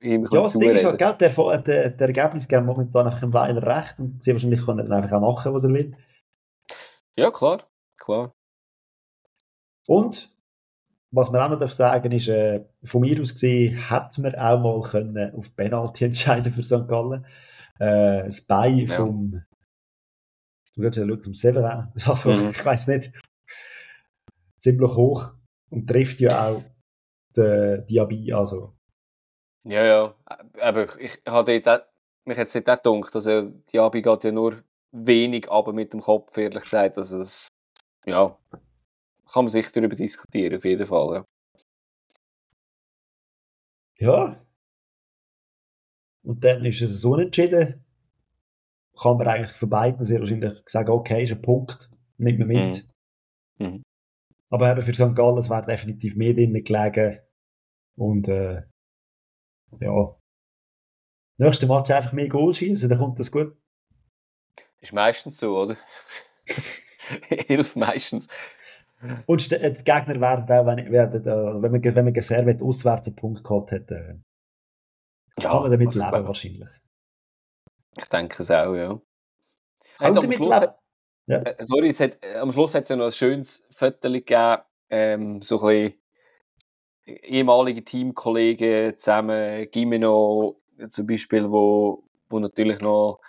S2: Ja, das Ding ist halt, gell, der, der, der Ergebnis geben momentan einfach im Weiler recht und sehr wahrscheinlich kann dann einfach auch machen, was er will.
S1: Ja, klar, klar.
S2: Und, was man auch noch sagen darf ist, äh, von mir aus gesehen, hätte man auch mal können auf Penalty entscheiden für St. Gallen. Äh, das Bein ja. vom Du kannst ja vom Severin, also, mhm. ich weiß nicht, ziemlich hoch und trifft ja auch den Diaby, also.
S1: Ja, ja, aber ich habe dort, mich jetzt nicht gedacht, dass er, Diaby geht ja nur wenig aber mit dem Kopf, ehrlich gesagt, also das, ja, kann man sich darüber diskutieren, auf jeden Fall, ja.
S2: Ja. Und dann ist es unentschieden kann man eigentlich für beiden sehr wahrscheinlich sagen, okay, ist ein Punkt, nimmt man mit. Mhm. Mhm. Aber eben für St. Gallen wäre definitiv mehr drin gelegen. Und äh, ja, nächste Match einfach mehr Goal schießen, dann kommt das gut.
S1: Ist meistens so, oder? Hilft meistens.
S2: Und die Gegner werden auch, wenn, werden, wenn man, wenn man Geservet auswärts einen Punkt geholt hat, äh, ja, kann man damit also leben wahrscheinlich.
S1: Ich denke es auch, ja. Hat am, Schluss hat, ja. Äh, sorry, hat, äh, am Schluss hat es ja noch ein schönes Foto gegeben, ähm, so ein bisschen ehemalige Teamkollegen zusammen, Gimeno zum Beispiel, wo, wo natürlich noch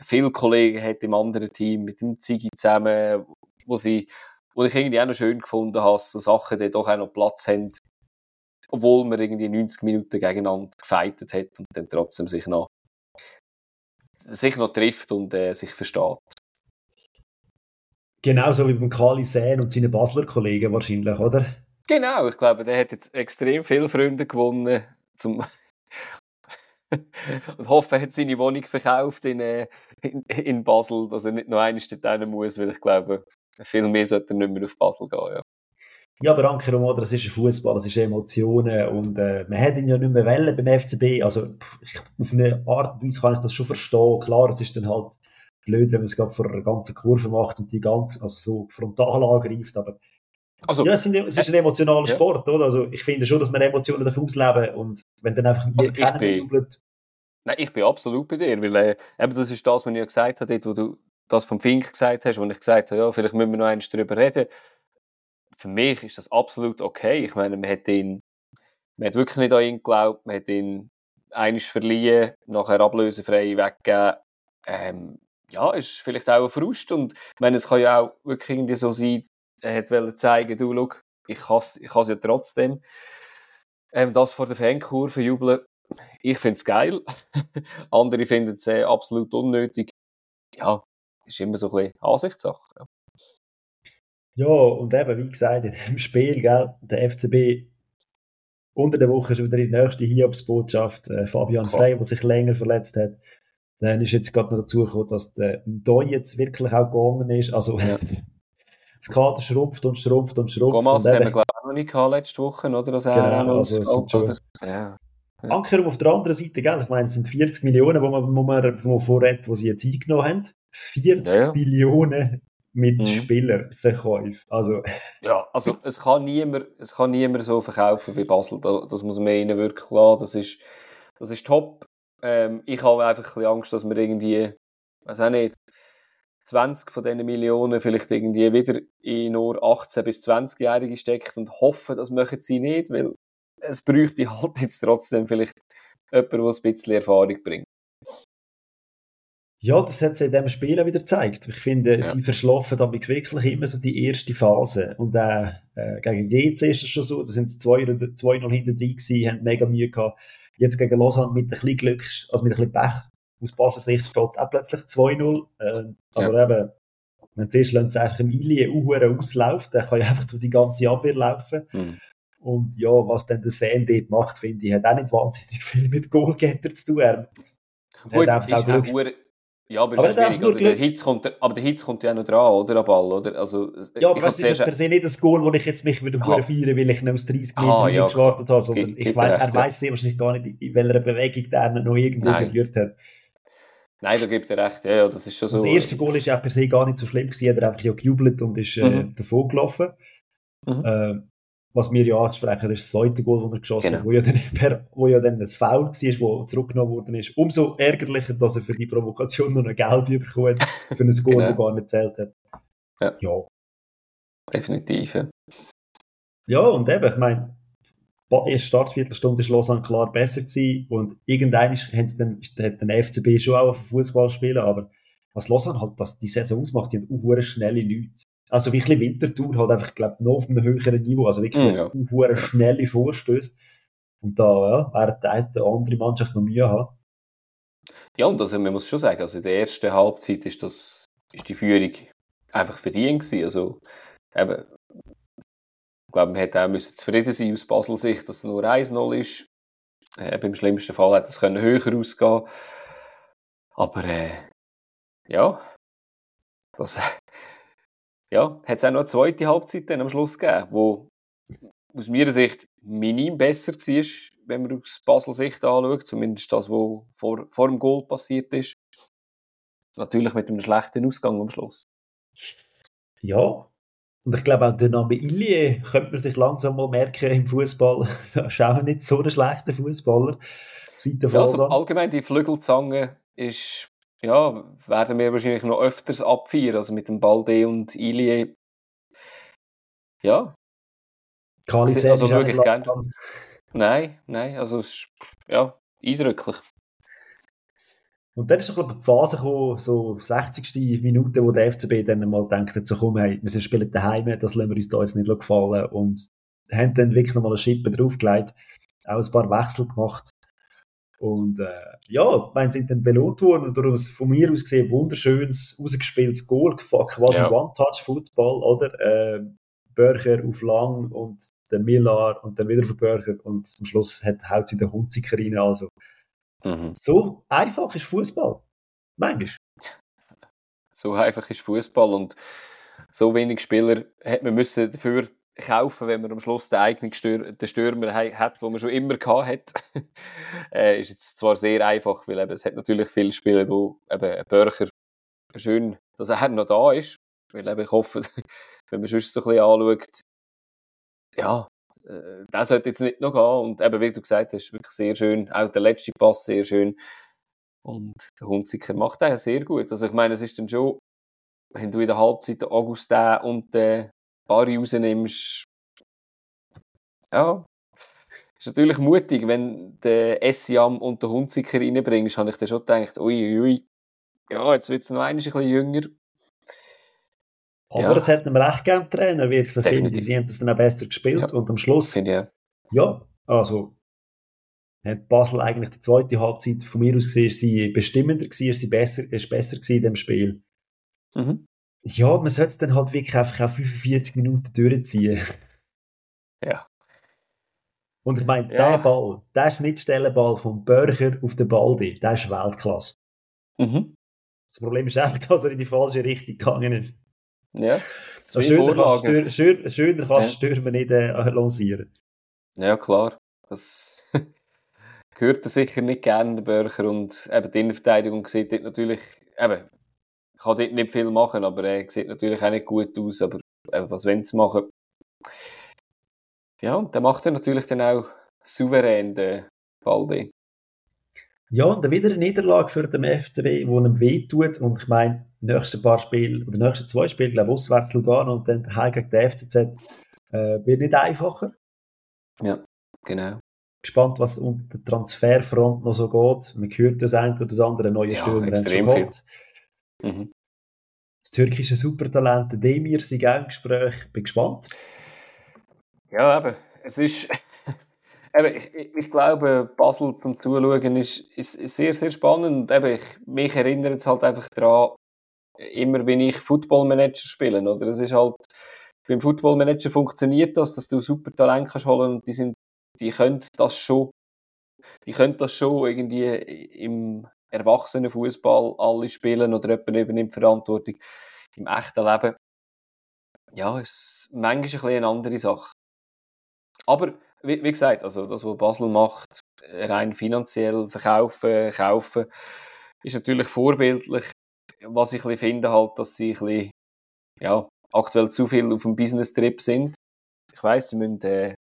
S1: viele Kollegen hat im anderen Team, mit dem Ziggy zusammen, wo sie, wo ich irgendwie auch noch schön gefunden habe, so Sachen, die doch auch noch Platz haben, obwohl man irgendwie 90 Minuten gegeneinander gefeitet hat und dann trotzdem sich noch sich noch trifft und äh, sich versteht.
S2: Genauso wie beim Kali Sehn und seinen Basler Kollegen wahrscheinlich, oder?
S1: Genau, ich glaube, der hat jetzt extrem viele Freunde gewonnen. Zum und hoffe, er hat seine Wohnung verkauft in, äh, in, in Basel, dass er nicht noch eine Stadt muss, weil ich glaube, viel mehr sollte er nicht mehr auf Basel gehen. Ja.
S2: Ja, aber Anker oder es ist ein Fußball, es ist Emotionen und äh, man hat ihn ja nicht mehr wollen beim FCB. Also ich, auf eine Art und Weise kann ich das schon verstehen. Klar, es ist dann halt blöd, wenn man es gerade vor einer ganzen Kurve macht und die ganz, also so frontal angreift, aber also, ja, es, sind, es ist ein emotionaler ja. Sport, oder? Also ich finde schon, dass man Emotionen davon ausleben und wenn dann einfach
S1: also keiner jubelt. Nein, ich bin absolut bei dir, weil äh, eben das ist das, was ich ja gesagt habe, wo du das vom Fink gesagt hast, wo ich gesagt habe, ja, vielleicht müssen wir noch eins darüber reden für mich ist das absolut okay. Ich meine, man hat ihn, man hat wirklich nicht an ihn geglaubt, man hat ihn einiges verliehen, nachher ablösefrei weggegeben. Ähm, ja, ist vielleicht auch ein Frust und ich meine, es kann ja auch wirklich irgendwie so sein, er wollte zeigen, du, schau, ich kann es ich ja trotzdem. Ähm, das vor der Fankurve jubeln, ich finde es geil. Andere finden es äh, absolut unnötig. Ja, ist immer so ein bisschen Ansichtssache. Ja.
S2: Ja, und eben, wie gesagt, in dem Spiel, gell, der FCB unter der Woche schon wieder die nächste Hiobsbotschaft. Äh, Fabian Frey, der sich länger verletzt hat. Dann ist jetzt gerade noch dazu gekommen, dass der Doi jetzt wirklich auch gegangen ist. Also, ja. das Kader schrumpft und schrumpft und schrumpft.
S1: Thomas und haben wir, glaube ich, noch nicht gehabt letzte Woche, oder? Dass er
S2: genau, also, schon, ja. Ja. Anker auf der anderen Seite, gell? ich meine, es sind 40 Millionen, die man, wo man, wo man vorredet, die sie jetzt eingenommen haben. 40 ja, ja. Millionen mit mhm. Spielerverkäufen. Also.
S1: Ja, also es kann, niemand, es kann niemand so verkaufen wie Basel. Das muss man ihnen wirklich lassen. Das ist, das ist top. Ähm, ich habe einfach ein bisschen Angst, dass wir irgendwie, weiß auch nicht, 20 von diesen Millionen vielleicht irgendwie wieder in nur 18- bis 20-Jährige steckt und hoffe, das machen sie nicht, weil es bräuchte halt jetzt trotzdem vielleicht jemanden, der ein bisschen Erfahrung bringt.
S2: Ja, das hat sie in diesem Spiel wieder gezeigt. Ich finde, ja. sie verschlafen damit wirklich immer so die erste Phase. Und äh, äh, gegen GC ist das schon so, da sind sie 2-0 hinter drin gewesen, haben mega Mühe gehabt. Jetzt gegen Lausanne mit ein bisschen Glück, also mit ein bisschen Pech, aus Basler Sicht steht es auch plötzlich 2-0. Äh, aber ja. eben, wenn zuerst lässt einfach im Ilie ausläuft, dann kann ja einfach durch die ganze Abwehr laufen. Mhm. Und ja, was dann der Sam dort macht, finde ich, hat auch nicht wahnsinnig viel mit Goalgetter zu tun. Er
S1: Gut, hat ist auch Glück. Ja, aber, aber, schwierig? Der Hitz kommt, aber der Hitz kommt ja auch noch dran, oder? Am Ball, oder? Also,
S2: ja, aber es ist per se nicht das Goal, wo ich jetzt mich ah. feiern weil ich nicht aus 30 Metern ah, ja, gewartet habe, sondern ich weiss, er weiß sehr wahrscheinlich gar nicht, in welcher Bewegung der noch irgendwo berührt hat.
S1: Nein, da gibt er recht, ja, ja, das ist schon so.
S2: Und das erste Goal ist ja per se gar nicht so schlimm gewesen, er hat einfach ja gejubelt und ist äh, mhm. davon gelaufen. Mhm. Äh, was wir ja ansprechen, ist das zweite Goal, das er geschossen hat, genau. wo, ja dann, wo ja dann ein Foul war, das zurückgenommen worden ist. Umso ärgerlicher, dass er für die Provokation noch ein Gelb bekommen hat, für ein Goal, genau. das gar nicht zählt hat.
S1: Ja. ja. Definitiv, ja.
S2: Ja, und eben, ich meine, erste Startviertelstunde war Lausanne klar besser gewesen und irgendwann hat dann, hat den FCB schon auch auf Fußball spielen, aber was Lausanne halt das, die Saison ausmacht, die haben auch schnelle Leute. Also wirklich Wintertour halt einfach, glaube noch auf einem höheren Niveau, also wirklich mm, ja. schnelle Vorstöße. Und da, ja, während die eine andere Mannschaft noch Mühe hat.
S1: Ja, und also man muss schon sagen, also in der ersten Halbzeit ist das, ist die Führung einfach verdient gewesen. Also eben, ich glaube, man hätte auch müssen zufrieden sein aus Basel Sicht, dass es nur 1-0 ist. Äh, Im schlimmsten Fall hätte es können höher ausgehen Aber äh, ja, das, ja, hat es auch noch eine zweite Halbzeit dann am Schluss gegeben, wo aus meiner Sicht minim besser war, wenn man aus Basel Sicht anschaut, zumindest das, was vor, vor dem Goal passiert ist. Natürlich mit einem schlechten Ausgang am Schluss.
S2: Ja, und ich glaube auch der Name Ilie könnte man sich langsam mal merken im Fußball. Das ist auch nicht so ein schlechter Fußballer.
S1: Ja, also allgemein die Flügelzange ist ja, werden wir wahrscheinlich noch öfters abfeiern, also mit dem Balde und Ilie. Ja.
S2: Kann ich also wirklich gerne.
S1: Nein, nein, also ja, eindrücklich.
S2: Und dann ist so die Phase gekommen, so 60. Minute, wo der FCB dann mal denkt, so komm, hey, wir spielen daheim, das lassen wir uns da jetzt nicht gefallen und haben dann wirklich nochmal eine Schippe draufgelegt, auch ein paar Wechsel gemacht und äh, ja, meine, sind dann belohnt worden und darum von mir aus gesehen wunderschönes, rausgespieltes Goal, quasi ja. One-Touch-Football, oder? Äh, Börcher auf lang und der Millar und dann wieder auf Börcher und zum Schluss hat, haut sie den Hunziker rein. Also, mhm. So einfach ist Fußball. Manchmal.
S1: So einfach ist Fußball und so wenig Spieler hat man müssen dafür kaufen, wenn man am Schluss den eigenen Stür den Stürmer hat, den man schon immer gehabt hat. äh, ist jetzt zwar sehr einfach, weil eben, es hat natürlich viele Spieler, wo eben ein Börcher schön, dass er noch da ist, weil eben ich hoffe, wenn man sonst so ein bisschen anschaut, ja, äh, das sollte jetzt nicht noch gehen. Und eben, wie du gesagt hast, wirklich sehr schön, auch der letzte Pass sehr schön. Und der Hunziker macht das sehr gut. Also ich meine, es ist dann schon, wenn du in der Halbzeit den Augustin und den Bari rausnimmst, ja, ist natürlich mutig, wenn du Essiam und den Hunziker reinbringst, habe ich dann schon gedacht, ui, ui, ja, jetzt wird es noch ein bisschen jünger.
S2: Aber ja. es hat ihm recht gegeben, Trainer, wirklich. Finde, die haben das dann auch besser gespielt ja. und am Schluss,
S1: ja.
S2: ja, also hat Basel eigentlich die zweite Halbzeit von mir aus gesehen, ist sie bestimmender gewesen, ist sie besser, ist besser gewesen in dem Spiel. Mhm. Ja, man sollte es dann halt wirklich einfach auf 45 Minuten durchziehen.
S1: Ja.
S2: Und ich meine, ja. der Ball, der Schnittstellenball vom Börcher auf den Baldi, der ist Weltklasse. Mhm. Das Problem ist einfach, dass er in die falsche Richtung gegangen ist.
S1: Ja.
S2: So schöner kannst, stür, schöner kannst ja. Stürmer nicht äh, lancieren.
S1: Ja, klar. Das gehört er sicher nicht gerne, der Börcher. Und eben die Innenverteidigung sieht dort natürlich, eben, kann dort nicht viel machen, aber er sieht natürlich auch nicht gut aus. Aber äh, was wollen sie machen? Ja, und der macht er natürlich dann auch souverän, den Baldi.
S2: Ja, und dann wieder eine Niederlage für den FCB, die ihm wehtut. Und ich meine, die nächsten paar Spiele, oder die nächsten zwei Spiele, glaube ich, auswärts Lugano und dann heim gegen den FCZ, äh, wird nicht einfacher.
S1: Ja, genau.
S2: Gespannt, was unter der Transferfront noch so geht. Man hört das eine oder das andere, neue ja, Stürmer schon geholt. Mhm. Das türkische Supertalent Demir sind auch im Gespräch. Bin gespannt.
S1: Ja, eben. Es ist, eben, ich, ich, glaube, Basel zum Zuschauen ist, ist, sehr, sehr spannend. Eben, ich, mich erinnert es halt einfach daran, immer wenn ich Football Manager spiele. Oder? Das ist halt, beim Football Manager funktioniert das, dass du super Talent kannst holen und die sind, die können das schon, die können das schon irgendwie im erwachsenen Fußball alle spielen oder jemand übernimmt Verantwortung im echten Leben. Ja, ist manchmal ein eine andere Sache. Aber wie, wie gesagt, also das, was Basel macht, rein finanziell verkaufen, kaufen, ist natürlich vorbildlich. Was ich finde, halt, dass sie ein bisschen, ja, aktuell zu viel auf dem Business-Trip sind. Ich weiß, sie müssen äh,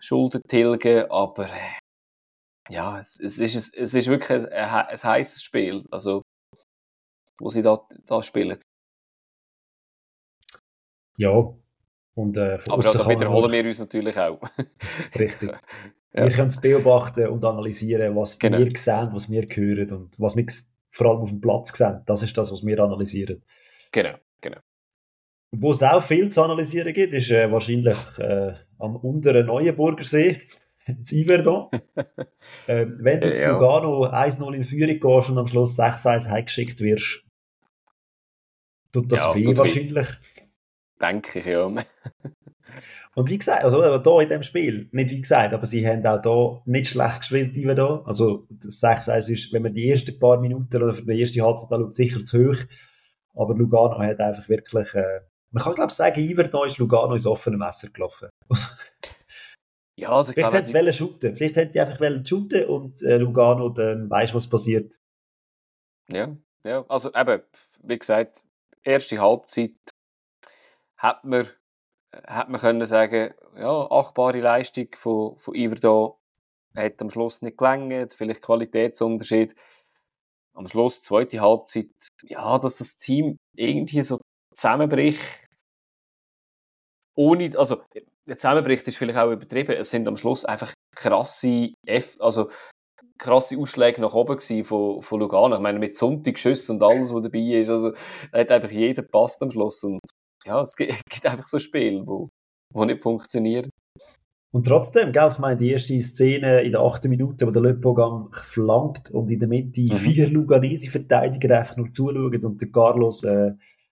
S1: Schulden tilgen, aber äh, ja, es, es, ist, es ist wirklich ein, ein, ein heißes Spiel, also, wo sie da, da spielen.
S2: Ja, und, äh,
S1: Aber da wiederholen wir uns natürlich auch.
S2: Richtig. ja. Wir können es beobachten und analysieren, was genau. wir sehen, was wir hören und was wir vor allem auf dem Platz sehen. Das ist das, was wir analysieren.
S1: Genau, genau.
S2: Wo es auch viel zu analysieren gibt, ist äh, wahrscheinlich äh, am unteren Neuenburger See, das Iverdon. äh, wenn du zu ja. Lugano 1-0 in Führung gehst und am Schluss 6-1 heimgeschickt wirst, tut das ja, weh wahrscheinlich. Weh.
S1: Denke ich, ja.
S2: Und wie gesagt, also hier in dem Spiel, nicht wie gesagt, aber sie haben auch hier nicht schlecht gespielt, da. Also das 6-1 ist, wenn man die ersten paar Minuten oder die erste Halbzeit anschaut, sicher zu hoch. Aber Lugano hat einfach wirklich, äh, man kann glaube ich sagen, Iver da ist Lugano ins offene Messer gelaufen.
S1: ja, also
S2: Vielleicht hätte es shooten Vielleicht hätte die einfach shooten und äh, Lugano dann weiss, was passiert.
S1: Ja, ja, also eben, wie gesagt, erste Halbzeit hat man, hat man können sagen, ja, achtbare Leistung von, von Iverdo hat am Schluss nicht gelangt, vielleicht Qualitätsunterschied. Am Schluss, zweite Halbzeit, ja, dass das Team irgendwie so zusammenbricht. Ohne, also, der Zusammenbricht ist vielleicht auch übertrieben. Es sind am Schluss einfach krasse, F, also, krasse Ausschläge nach oben von, von Lugano. Ich meine, mit Sonntagsschüssen und alles, was dabei ist. Also, da hat einfach jeder passt am Schluss. Und ja, es gibt, einfach so Spiele, wo, wo nicht funktionieren.
S2: Und trotzdem, gell, ich meine, die erste Szene in der achten Minute, wo der Löpogang flankt und in der Mitte mhm. vier Luganesi-Verteidiger einfach nur zuschauen und der Carlos, äh,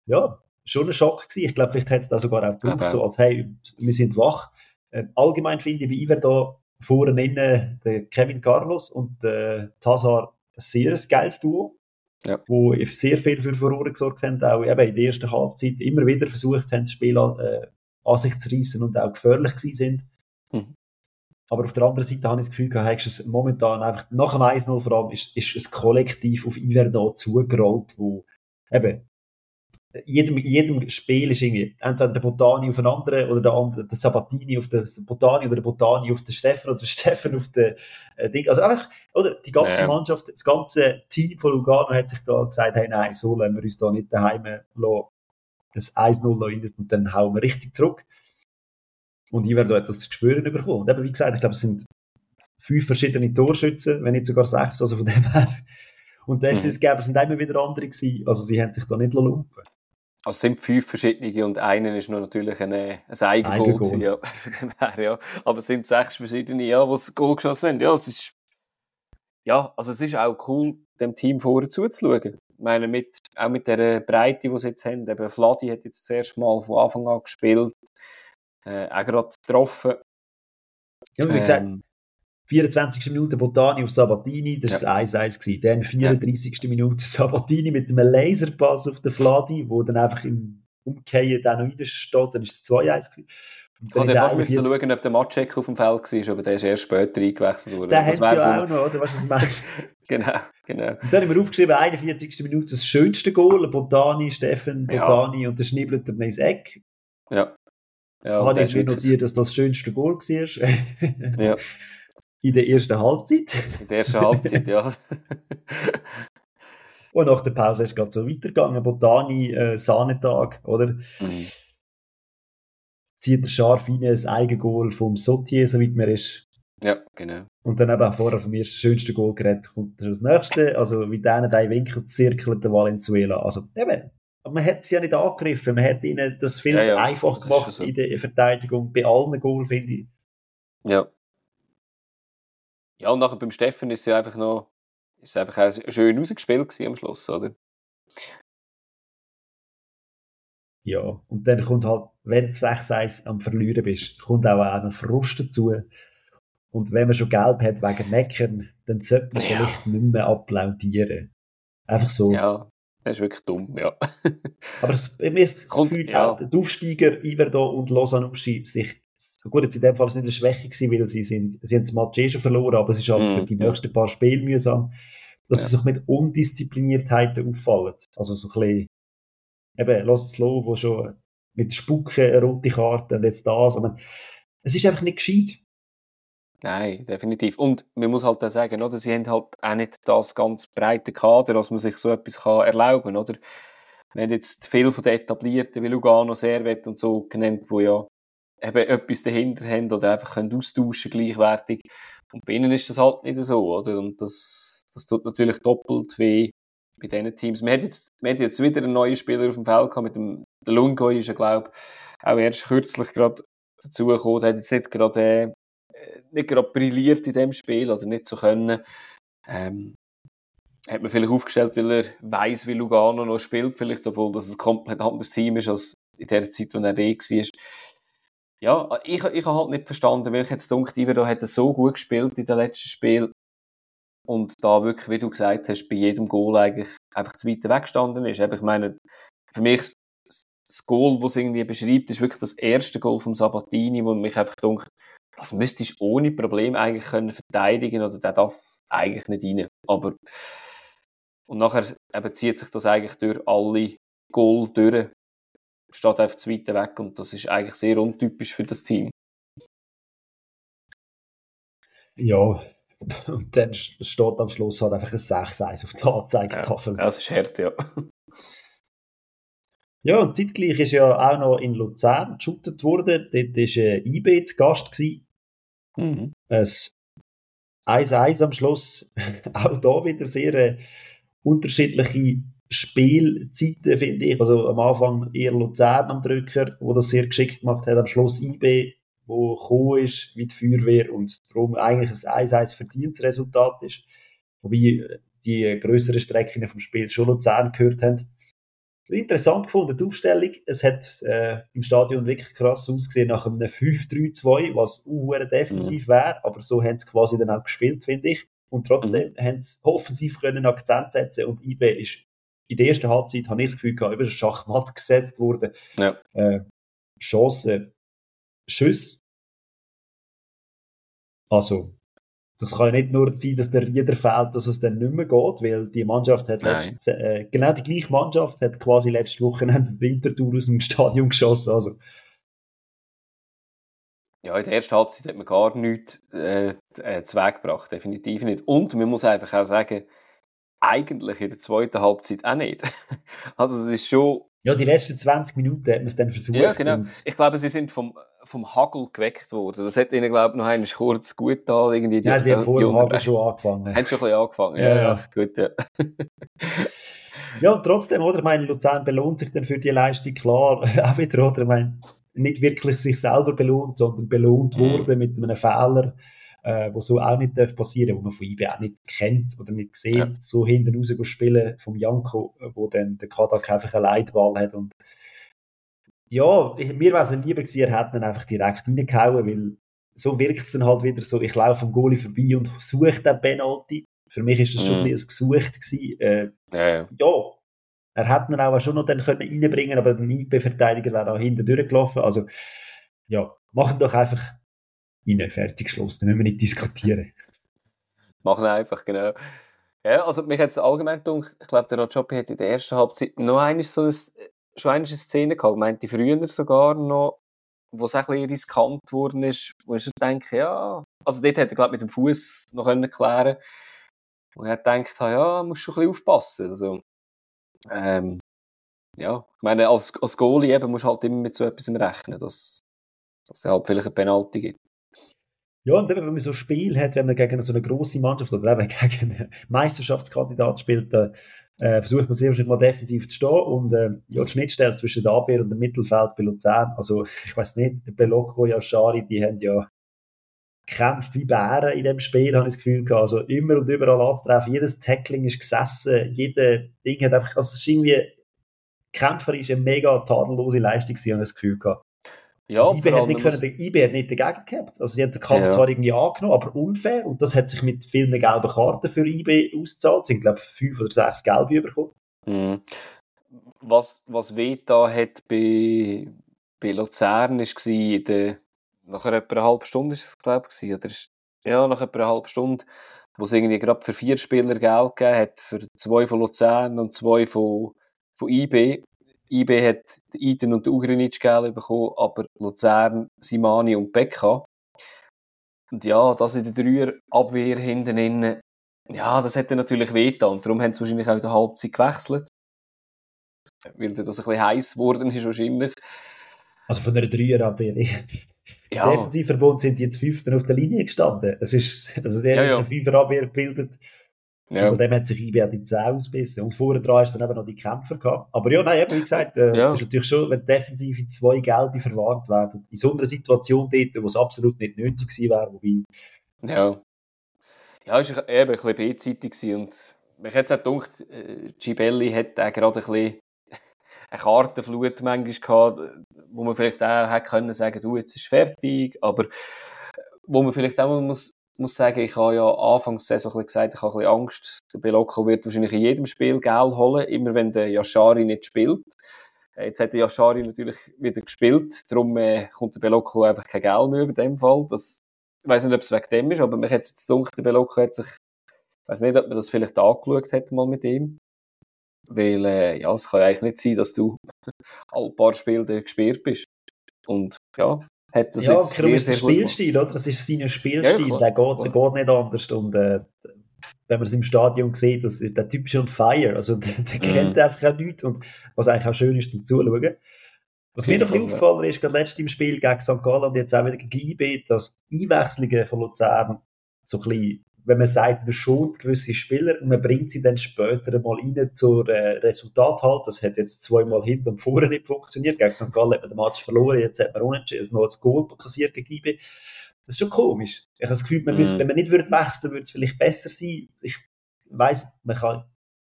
S2: ja, schon ein Schock gewesen. Ich glaube, vielleicht hat es da sogar auch gebraucht, so als, hey, wir sind wach. Äh, allgemein finde ich bei Iver da vorne innen der Kevin Carlos und äh, Tazar ein sehr geiles Duo ja. wo sehr viel für Furore gesorgt haben, auch eben in der ersten Halbzeit immer wieder versucht haben, das Spiel äh, an sich zu reissen und auch gefährlich gewesen sind. Mhm. Aber auf der anderen Seite habe ich das Gefühl, gehabt, es momentan einfach nach dem 1-0 vor allem ist, ist ein Kollektiv auf Iverdon zugerollt, wo eben jedem, jedem Spiel ist irgendwie entweder der Botani auf einen anderen oder der andere, der Sabatini auf den Botani oder der Botani auf den Steffen oder der Steffen auf den äh, Ding. Also einfach, oder die ganze ja. Mannschaft, das ganze Team von Lugano hat sich da gesagt, hey nein, so lassen wir uns da nicht daheim lassen, das 1-0 rein und dann hauen wir richtig zurück. Und ich werde etwas zu spüren bekommen. Und eben, wie gesagt, ich glaube, es sind fünf verschiedene Torschützen, wenn nicht sogar sechs, also von dem her. Und die SSGäber mhm. sind immer wieder andere gewesen, also sie haben sich da nicht lumpen
S1: also es sind fünf verschiedene und einen ist noch natürlich ein Eigengoal. Eigengoal. Ja. ja. Aber es sind sechs verschiedene, ja, die das Goal geschossen haben. Ja, es ist, ja, also es ist auch cool, dem Team vorher zuzuschauen. Ich meine, mit, auch mit der Breite, die sie jetzt haben. Eben Vladi hat jetzt das erste Mal von Anfang an gespielt. Äh, auch gerade getroffen.
S2: Ja, wie gesagt, ähm, 24. Minute Botani auf Sabatini, das war ja. 1-1 Dann 34. Ja. Minute Sabatini mit einem Laserpass auf den Fladi, wo dann einfach im Umkehren dann noch reinsteht, dann ist es 2-1
S1: Ich wollte fast müssen schauen, ob der Matschek auf dem Feld war, aber der ist erst später eingewechselt worden.
S2: Den haben sie ja so auch noch, oder? Was ist das
S1: genau, genau.
S2: Und dann haben wir aufgeschrieben, 41. Minute das schönste Goal, Botani, Steffen, Botani ja. und der schnibbelt ins Eck.
S1: Ja.
S2: ja habe ich mir notiert, dass das das schönste Goal war. ja. in der ersten Halbzeit.
S1: In der ersten Halbzeit, ja.
S2: Und nach der Pause ist es gerade so weitergegangen. Botani, äh, Sahnetag, oder? Mhm. Zieht er scharf rein, ein Eigengoal vom Sotier, soweit man ist.
S1: Ja, genau.
S2: Und dann eben auch vorher vom ersten schönsten Goal geredet, kommt das nächste. Also, wie denen drei Winkel zirkelt der Valenzuela. Also, eben, man hat sie ja nicht angegriffen. Man hat ihnen das viel ja, ja. einfach gemacht so. in der Verteidigung. Bei allen Goal, finde ich.
S1: Ja, Ja, und nachher beim Steffen ist es ja einfach noch ist einfach auch schön rausgespielt am Schluss, oder?
S2: Ja, und dann kommt halt, wenn du 6-1 am Verlieren bist, kommt auch, noch Frust dazu. Und wenn man schon Gelb hat wegen Meckern, dann sollte man ja. vielleicht nicht mehr applaudieren. Einfach so.
S1: Ja, das ist wirklich dumm, ja.
S2: Aber es, mir das Gefühl, ja. die Aufsteiger Iverdo und Losanuschi sich Gut, jetzt in dem Fall war es nicht eine Schwäche gewesen, weil sie sind, sie haben das Match eh schon verloren, aber es ist halt mm, für die nächsten paar Spiele mühsam, dass ja. sie sich mit Undiszipliniertheiten auffallen. Also so ein bisschen, eben, lass es los, wo schon mit Spucken eine rote Karte und jetzt das, aber es ist einfach nicht gescheit.
S1: Nein, definitiv. Und man muss halt auch sagen, oder, sie haben halt auch nicht das ganz breite Kader, dass man sich so etwas kann erlauben kann, oder? Wir haben jetzt viele von den etablierten, wie Lugano, Servet und so genannt, wo ja eben etwas dahinter haben oder einfach können austauschen gleichwertig. Und bei ihnen ist das halt nicht so, oder? Und das, das tut natürlich doppelt weh bei diesen Teams. Wir haben jetzt, haben jetzt wieder einen neuen Spieler auf dem Feld gehabt, mit dem der Lungoy ist ja, glaube ich, auch erst kürzlich gerade dazugekommen, der hat jetzt nicht gerade, äh, nicht gerade brilliert in dem Spiel oder nicht so können. Ähm, hat man vielleicht aufgestellt, weil er weiß, wie Lugano noch spielt, vielleicht, obwohl das ein komplett anderes Team ist als in der Zeit, wo er da war. Ja, ich, ich habe halt nicht verstanden, weil ich jetzt denke, Ivero hat so gut gespielt in den letzten Spiel und da wirklich, wie du gesagt hast, bei jedem Goal eigentlich einfach zu weit weggestanden ist. Ich meine, für mich das Goal, das es irgendwie beschreibt, ist wirklich das erste Goal vom Sabatini, wo mich einfach denkt, das müsstest du ohne Problem eigentlich können verteidigen oder der darf eigentlich nicht rein. Aber und nachher eben zieht sich das eigentlich durch alle Goal durch steht einfach zu weit weg und das ist eigentlich sehr untypisch für das Team.
S2: Ja, und dann steht am Schluss halt einfach ein 6-1 auf der Anzeigetafel.
S1: Ja, das ist hart, ja.
S2: Ja, und zeitgleich ist ja auch noch in Luzern geshootet worden. Dort war ein IB zu Gast. Mhm. Ein 1-1 am Schluss. auch da wieder sehr äh, unterschiedliche Spielzeiten, finde ich. Also am Anfang eher Luzern am Drücker, wo das sehr geschickt gemacht hat. Am Schluss IB, wo gekommen ist wie die Feuerwehr und darum eigentlich ein 1-1 verdientes Resultat ist. Wobei die größeren Strecken vom Spiel schon Luzern gehört haben. Interessant gefunden, die Aufstellung. Es hat äh, im Stadion wirklich krass ausgesehen nach einem 5-3-2, was uh, defensiv mhm. wäre, aber so haben sie quasi dann auch gespielt, finde ich. Und trotzdem mhm. haben sie offensiv können Akzent setzen und IB ist in der ersten Halbzeit habe ich das Gefühl gehabt, über Schachmatt gesetzt wurde. Ja. Äh, Chancen, Schüsse. Also, das kann ja nicht nur sein, dass der Rieder fehlt, dass es dann nicht mehr geht, weil die Mannschaft hat letzte, äh, genau die gleiche Mannschaft hat quasi letzte Woche einen Wintertour aus dem Stadion geschossen. Also.
S1: Ja, in der ersten Halbzeit hat man gar nichts äh, äh, gebracht, definitiv nicht. Und man muss einfach auch sagen, eigentlich in der zweiten Halbzeit auch nicht. Also es ist schon...
S2: Ja, die letzten 20 Minuten hat man es dann versucht.
S1: Ja, genau. Ich glaube, sie sind vom, vom Hagel geweckt worden. Das hat ihnen, glaube ich, noch einmal kurz gut da irgendwie.
S2: Ja, sie haben vor dem Hagel schon angefangen.
S1: Haben schon ein bisschen angefangen, ja, ja. ja. gut, ja.
S2: ja, und trotzdem, oder? Ich meine, Luzern belohnt sich dann für die Leistung, klar, auch wieder, oder? Ich meine, nicht wirklich sich selber belohnt, sondern belohnt mhm. wurde mit einem Fehler äh, wo so auch nicht darf passieren, wo man von IB auch nicht kennt oder nicht sieht, ja. so hinten raus spielen vom Janko, wo dann der Kadak einfach eine Leitwahl hat und ja, ich, mir wäre es lieber gewesen, er hätte ihn einfach direkt reingehauen, weil so wirkt es dann halt wieder so, ich laufe am Goalie vorbei und suche den Penalty. Für mich ist das schon mhm. ein bisschen gesucht gewesen. Äh, ja, ja. ja, er hätte ihn auch schon noch dann können reinbringen aber der IB-Verteidiger wäre auch hinten durchgelaufen. Also, ja, machen doch einfach rein, fertig geschlossen. Da müssen wir nicht diskutieren.
S1: Machen einfach, genau. Ja, also mich hat es allgemein gedacht, ich glaube, der Rajopi hat in der ersten Halbzeit noch einmal so eine, schon eine Szene gehabt, meinte früher sogar noch, wo es ein bisschen riskant geworden ist, wo ich so denke, ja, also dort hätte er, glaube mit dem Fuß noch können klären und er denkt, ja, musst schon ein bisschen aufpassen, also, ähm, ja, ich meine, als, als Goalie eben musst du halt immer mit so etwas rechnen, dass, dass es halt vielleicht eine Penalty gibt.
S2: Ja, und wenn man so ein Spiel hat, wenn man gegen so eine grosse Mannschaft oder eben gegen einen Meisterschaftskandidat spielt, dann äh, versucht man sehr wahrscheinlich mal defensiv zu stehen und äh, ja, die Schnittstelle zwischen der Abwehr und dem Mittelfeld bei Luzern, also ich weiß nicht, Belocco, Yashari, die haben ja kämpft wie Bären in dem Spiel, habe ich das Gefühl gehabt. Also immer und überall anzutreffen. Jedes Tackling ist gesessen, jede Ding hat einfach, also es ist irgendwie kämpferisch eine mega tadellose Leistung habe ich das Gefühl gehabt. Ja, IB hat, nicht können, IB hat nicht dagegen gehabt. Also sie hat den Kampf ja. zwar irgendwie angenommen, aber unfair. Und das hat sich mit vielen gelben Karten für IB ausgezahlt. Es sind, glaube ich, fünf oder sechs gelbe bekommen.
S1: Mhm. Was, was da hat bei, bei Luzern war, in der, nach etwa einer halben Stunde ist es, glaube ich, oder ist, ja, nach etwa einer halben Stunde, wo es irgendwie gerade für vier Spieler Geld gegeben hat, für zwei von Luzern und zwei von, von IB. IB hat Iten und Ugrinic Geld bekommen, aber Luzern, Simani und Becca. Und ja, das in der Dreier-Abwehr hinten innen, ja, das hätte natürlich wehgetan. Und darum haben sie wahrscheinlich auch in der Halbzeit gewechselt. Weil das ein bisschen heiß geworden ist wahrscheinlich.
S2: Also von der Dreierabwehr. Ja. Defensivverbund sind jetzt Fünften auf der Linie gestanden. Es ist, also der ja, ja. Fünferabwehr gebildet. Ja. Und dem hat sich IB die Zähne ausbissen. Und vorher dran hast du dann eben noch die Kämpfer gehabt. Aber ja, nein, eben, wie gesagt, äh, ja. das ist natürlich schon, wenn defensiv in zwei Gelbe verwarnt werden, in so einer Situation dort, wo es absolut nicht nötig gewesen wäre, wobei...
S1: Ja. Ja, es war eben ein bisschen beidseitig und mich hat es auch gedacht, äh, Gibelli hat auch gerade ein bisschen eine Kartenflut manchmal gehabt, wo man vielleicht auch hätte können sagen, du, jetzt ist fertig, aber wo man vielleicht auch muss, muss sagen, ich habe ja anfangs der Saison gesagt, ich habe ein bisschen Angst, der Belocco wird wahrscheinlich in jedem Spiel Geld holen, immer wenn der Yashari nicht spielt. Äh, jetzt hat der Yashari natürlich wieder gespielt, darum äh, kommt der Belocco einfach kein Geld mehr über dem Fall. Das, ich weiß nicht, ob es wegen dem ist, aber mir hat jetzt gedacht, der Belocco hat sich, ich weiß nicht, ob man das vielleicht angeschaut hat mal mit ihm. Weil, äh, ja, es kann eigentlich nicht sein, dass du alle paar Spiele gespielt bist. Und, ja, hat das
S2: ja, jetzt sehr, ist der Spielstil, oder? Das ist sein Spielstil, ja, der, geht, der geht nicht anders. Und, äh, wenn man es im Stadion sieht, das ist der Typ ist on fire. Also, der, der mhm. kennt einfach auch nichts. Und was eigentlich auch schön ist zum Zuschauen. Was mir noch ein bisschen aufgefallen ist, gerade letztes im Spiel gegen St. Gallen und jetzt auch wieder gegen IB, dass die Einwechslungen von Luzern so ein bisschen wenn man sagt, man schont gewisse Spieler und man bringt sie dann später mal rein zur äh, Resultat halt. Das hat jetzt zweimal hinten und vorne nicht funktioniert. Gegen St. Gallen hat man den Match verloren, jetzt hat man unentschieden, noch ein Goal kassiert gegen IB. Das ist schon komisch. Ich habe das Gefühl, man müsste, mhm. wenn man nicht würde wechseln würde, würde es vielleicht besser sein. Ich weiß, man kann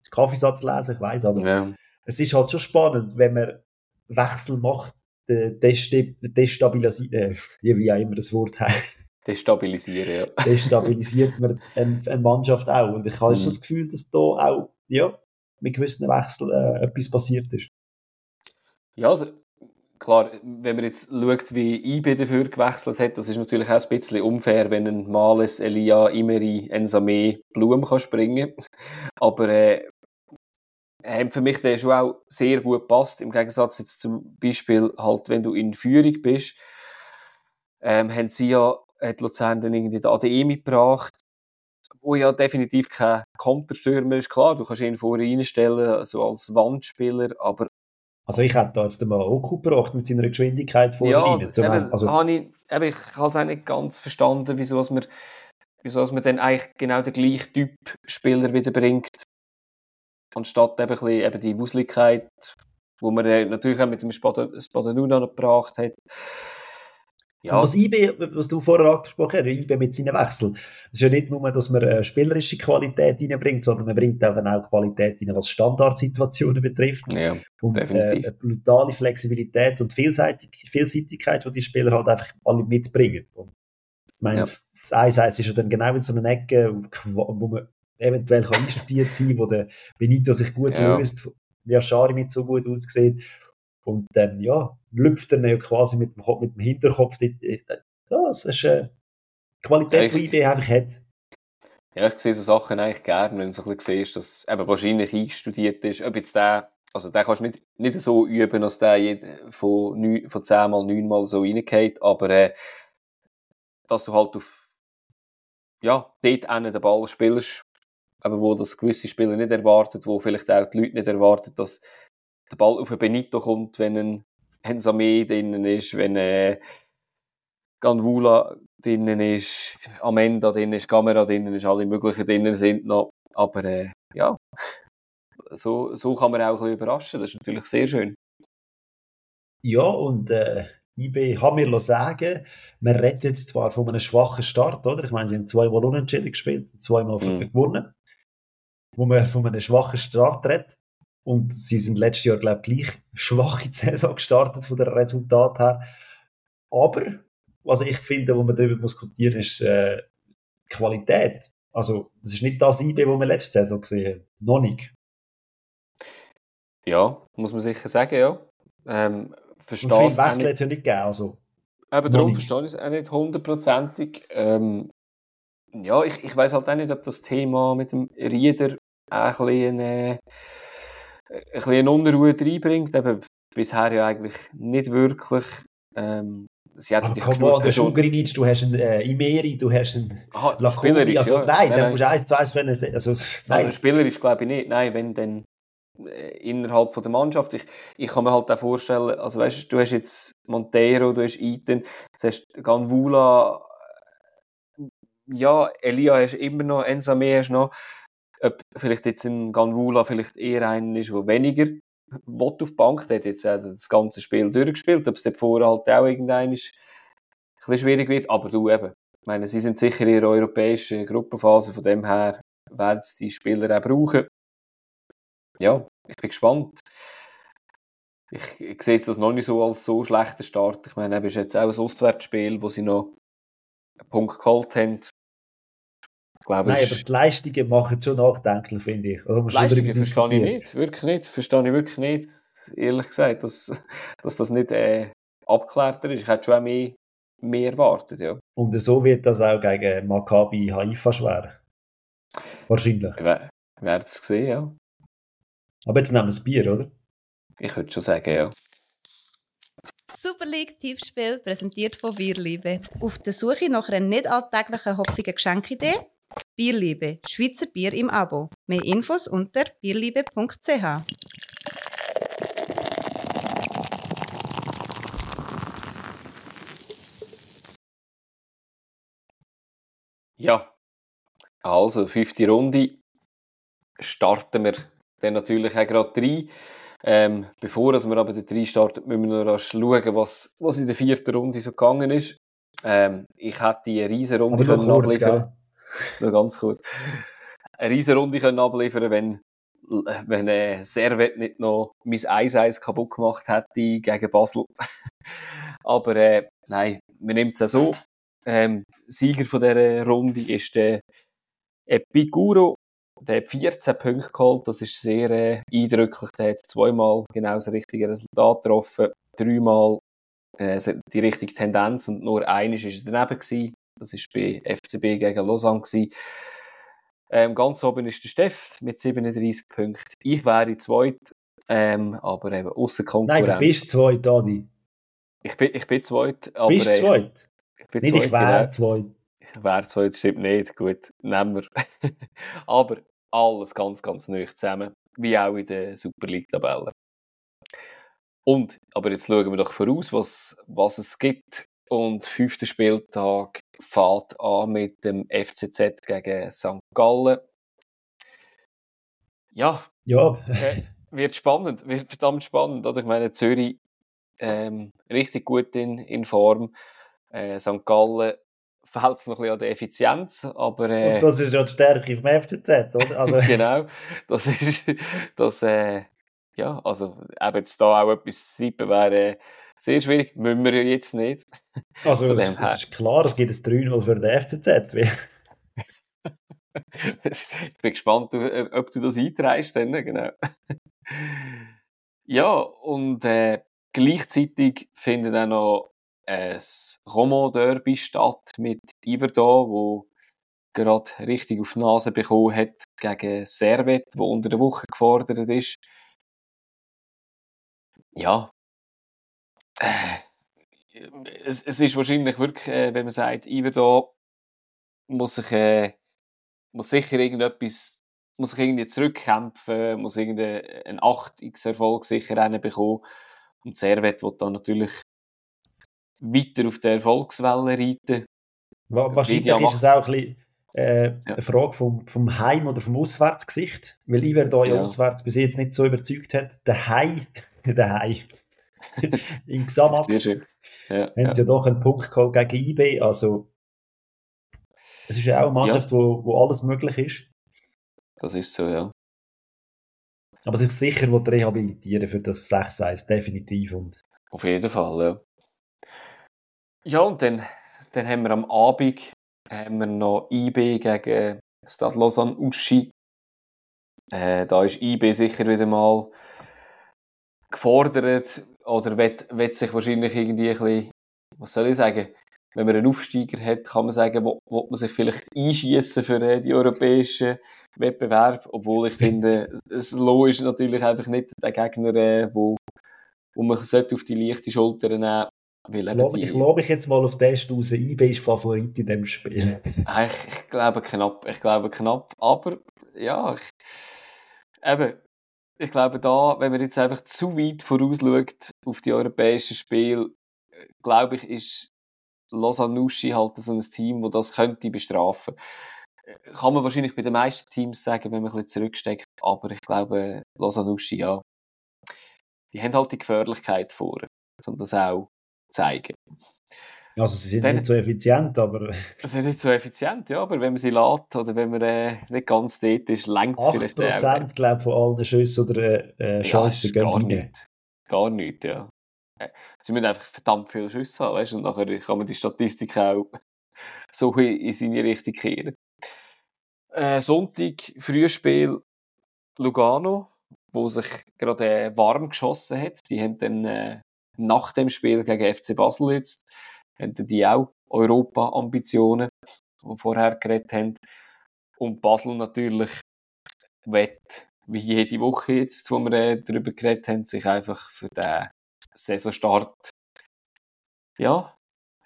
S2: den Kaffeesatz lesen, ich weiß, aber ja. es ist halt schon spannend, wenn man Wechsel macht, destabilisiert, äh, wie auch immer das Wort heißt
S1: Destabilisieren, ja.
S2: Destabilisiert man eine, Mannschaft auch. Und ich habe mhm. schon das Gefühl, dass da auch ja, mit gewissen Wechseln äh, etwas passiert ist.
S1: Ja, also klar, wenn man jetzt schaut, wie IB dafür gewechselt hat, das ist natürlich auch ein bisschen unfair, wenn ein Males, Elia, Imeri, Ensame, Blum kann springen. Aber äh, haben für mich der schon auch sehr gut passt. Im Gegensatz jetzt zum Beispiel halt, wenn du in Führung bist, ähm, haben sie ja hat Luzern dann irgendwie den ADE mitgebracht, wo ja definitiv kein Konterstürmer ist. Klar, du kannst ihn vorher reinstellen, also als Wandspieler, aber
S2: also ich hätte da jetzt mal Oku gebracht mit seiner Geschwindigkeit vorher
S1: ja, rein. Zum eben, also, habe ich, eben, ich habe es auch nicht ganz verstanden, wieso man, wieso man dann eigentlich genau den gleichen Typ Spieler wieder bringt, anstatt eben, bisschen, eben die Wuseligkeit, wo man natürlich auch mit dem Spadanuna gebracht hat.
S2: Ja. was IB, was du vorher angesprochen hast, IB mit seinen Wechseln, ist ja nicht nur, dass man äh, spielerische Qualität reinbringt, sondern man bringt eben auch Qualität rein, was Standardsituationen betrifft.
S1: Ja,
S2: und, definitiv. Äh, brutale Flexibilität und Vielseitig Vielseitigkeit, die die Spieler halt einfach alle mitbringen. Und ich meine, ja. das 1-1 ist ja dann genau in so einer Ecke, wo man eventuell kann einstudiert sein wo der Benito sich gut ja. löst, der Schari mit so gut aussieht und dann, ja, lüpft er quasi mit dem, mit dem Hinterkopf. Das ist eine Qualität, die IB einfach hat.
S1: Ja, ich sehe so Sachen eigentlich gerne, wenn du so ein bisschen siehst, dass eben wahrscheinlich einstudiert ist. Ob jetzt der, also den kannst du nicht, nicht so üben, dass der von, neun, von 10 mal 9 mal so reingeht, aber äh, dass du halt auf ja, dort einen den Ball spielst, aber wo das gewisse Spieler nicht erwartet, wo vielleicht auch die Leute nicht erwarten, dass der Ball auf Benito kommt, wenn ein Hensame drinnen ist, wenn äh, Ganvula drinnen ist, Amenda drinnen ist, Kamera drinnen ist, alle möglichen drinnen sind noch. Aber äh, ja, so, so kann man auch ein bisschen überraschen. Das ist natürlich sehr schön.
S2: Ja, und äh, IB kann mir sagen, man redet jetzt zwar von einem schwachen Start, oder? Ich meine, sie haben zweimal unentschieden gespielt, zweimal mhm. gewonnen. Wo man von einem schwachen Start redet. Und sie sind letztes Jahr, glaube ich, gleich schwach in die Saison gestartet von der Resultat her. Aber, was ich finde, wo man darüber diskutieren ist äh, Qualität. Also, das ist nicht das IB, das wir letzte Saison gesehen haben. Noch nicht.
S1: Ja, muss man sicher sagen, ja. Ähm,
S2: verstehe Und viel Wechsel hat es ja nicht gegeben. Also,
S1: Eben darum verstehe ich es auch nicht hundertprozentig. Ähm, ja, ich, ich weiß halt auch nicht, ob das Thema mit dem Rieder ein bisschen ein bisschen eine Unruhe reinbringt. Eben, bisher ja eigentlich nicht wirklich. Ähm,
S2: sie hat natürlich komm on, der Schugrinitsch, du hast einen äh, Imeri, du hast einen Aha, Lacombi, also
S1: ja.
S2: nein, nein, dann musst du eins zu eins können, also,
S1: also nein. Also spielerisch glaube ich nicht, nein, wenn dann äh, innerhalb von der Mannschaft. Ich, ich kann mir halt auch vorstellen, also weißt du, du hast jetzt Montero, du hast Iten, jetzt hast Ganvula, äh, ja, Elia hast immer noch, Ensame hast noch, ob vielleicht jetzt ein Ganvula vielleicht eher einen ist, der weniger will auf die Bank, der hat jetzt das ganze Spiel durchgespielt, ob es dort vorher halt auch irgendein ist, ein bisschen schwierig wird, aber du eben, ich meine, sie sind sicher in der europäischen Gruppenphase, von dem her werden sie die Spieler auch brauchen ja, ich bin gespannt. Ich, ich sehe das noch nicht so als so schlechter Start. Ich meine, es ist jetzt auch ein Auswärtsspiel, wo sie noch einen Punkt geholt haben.
S2: Glaube, Nein, aber die Leistungen machen schon nachdenklich, finde ich.
S1: Leistungen verstehe ich nicht, wirklich nicht. Verstehe ich wirklich nicht, ehrlich gesagt, dass, dass das nicht äh, abgeklärter ist. Ich hätte schon auch mehr, mehr erwartet, ja.
S2: Und so wird das auch gegen Maccabi Haifa schwer. Wahrscheinlich.
S1: Wir werden es sehen, ja.
S2: Aber jetzt nehmen wir das Bier, oder?
S1: Ich würde schon sagen, ja.
S3: Super League Tippspiel präsentiert von Bierliebe. Auf der Suche nach einer nicht alltäglichen hopfigen Geschenkidee? Bierliebe, Schweizer Bier im Abo. Mehr Infos unter bierliebe.ch.
S1: Ja, also fünfte Runde starten wir dann natürlich auch gerade drei. Ähm, bevor wir aber die drei starten, müssen wir noch schauen, was, was in der vierten Runde so gegangen ist. Ähm, ich hätte die riesen Runde können kurz, abliefern. Nur ganz kurz. Eine riesen Runde können abliefern, wenn wenn äh, Servet nicht noch mein 1-1 kaputt gemacht hätte gegen Basel. Aber äh, nein, wir nehmen es ja so. Ähm, Sieger von dieser Runde ist der Epicuro der hat 14 Punkte geholt, das ist sehr äh, eindrücklich. Der hat zweimal genau das richtige Resultat getroffen, dreimal äh, die richtige Tendenz und nur eines er daneben gewesen. Das ist bei FCB gegen Lausanne gewesen. Ähm, ganz oben ist der Steff mit 37 Punkten. Ich wäre zweit, ähm, aber eben außer Konkurrenz.
S2: Nein, du bist zweit, Adi.
S1: Ich bin, ich bin zweit. Aber,
S2: bist
S1: äh,
S2: zweit?
S1: Ich, ich bin
S2: Nicht,
S1: zweit,
S2: ich wäre genau. zweit.
S1: Ich wäre zweit, stimmt nicht. Gut, nehmen wir. aber alles ganz, ganz neu zusammen, wie auch in der Super League-Tabelle. Und, aber jetzt schauen wir doch voraus, was, was es gibt. Und fünfter Spieltag fährt an mit dem FCZ gegen St. Gallen. Ja,
S2: ja.
S1: Äh, wird spannend, wird verdammt spannend. Oder? Ich meine, Zürich ähm, richtig gut in, in Form. Äh, St. Gallen fehlt es noch ein bisschen an der Effizienz, aber... Äh,
S2: Und das ist ja die Stärke vom FCZ, oder?
S1: Also. genau, das ist... Das, äh, ja, also eben jetzt da auch etwas zu tippen wäre sehr schwierig, müssen wir ja jetzt nicht.
S2: Also es, es, ist klar, es gibt ein 3-0 für den FCZ.
S1: ich bin gespannt, ob du das eintreibst dann, genau. ja, und äh, gleichzeitig finden auch noch ein Romo-Derby statt mit Iverdon, wo gerade richtig auf die Nase bekommen hat gegen Servet, wo unter der Woche gefordert ist. Ja. Äh, es, es, ist wahrscheinlich wirklich, äh, wenn man sagt, Iverdon muss sich äh, muss sicher irgendetwas muss sich irgendwie zurückkämpfen, muss irgendeinen Achtungserfolg sicher bekommen. Und Servet wird dann natürlich weiter auf der Erfolgswelle reiten.
S2: Wahrscheinlich ist es auch ein bisschen äh, ja. eine Frage vom, vom Heim- oder vom Auswärtsgesicht, weil Iver da ja auswärts bis jetzt nicht so überzeugt hat. Der Heim, der Heim, in Xamax, ja, haben ja. sie ja doch einen Punkt geholt gegen IB. Also, es ist ja auch eine Mannschaft, ja. wo, wo alles möglich ist.
S1: Das ist so, ja.
S2: Aber sich sicher rehabilitieren für das 6-1, definitiv. Und
S1: Auf jeden Fall, ja. Ja, und dann, dann haben wir am Abend haben wir noch IB gegen Stade Lausanne Uschi. Äh, da ist IB sicher wieder mal gefordert oder wird, wird sich wahrscheinlich irgendwie ein bisschen, was soll ich sagen, wenn man einen Aufsteiger hat, kann man sagen, wo, wo man sich vielleicht einschießen für die europäischen Wettbewerb, obwohl ich finde, es ist natürlich einfach nicht der Gegner, äh, wo, wo man sollte auf die leichte Schulter nehmen
S2: weil ich glaube ich jetzt mal auf den raus. IB ist Favorit in dem Spiel.
S1: ich, ich glaube knapp, ich glaube knapp, aber ja, ich, eben, ich glaube da, wenn man jetzt einfach zu weit vorausschaut auf die europäischen Spiele, glaube ich, ist Lausanne-Uschi halt so ein Team, das das könnte bestrafen. Kann man wahrscheinlich bei den meisten Teams sagen, wenn man ein bisschen zurücksteckt, aber ich glaube, Lausanne-Uschi, ja, die haben halt die Gefährlichkeit vor, um das auch zeigen.
S2: Also sie sind Dann, nicht so effizient, aber...
S1: Sie sind nicht so effizient, ja, aber wenn man sie lädt oder wenn man äh, nicht ganz dort ist, längt es vielleicht
S2: auch. 8% glaube von allen Schüssen oder äh, Chancen
S1: ja, gehen gar nicht. Gar nicht, ja. Äh, sie müssen einfach verdammt viele Schüsse haben, weißt? und nachher kann man die Statistik auch so in seine Richtung kehren. Äh, Sonntag, Frühspiel Lugano, wo sich gerade äh, warm geschossen hat. Die haben dann äh, nach dem Spiel gegen FC Basel jetzt, haben die auch Europa-Ambitionen, die wir vorher geredet haben. Und Basel natürlich wird, wie jede Woche jetzt, wo wir äh, darüber geredet haben, sich einfach für den Saisonstart ja,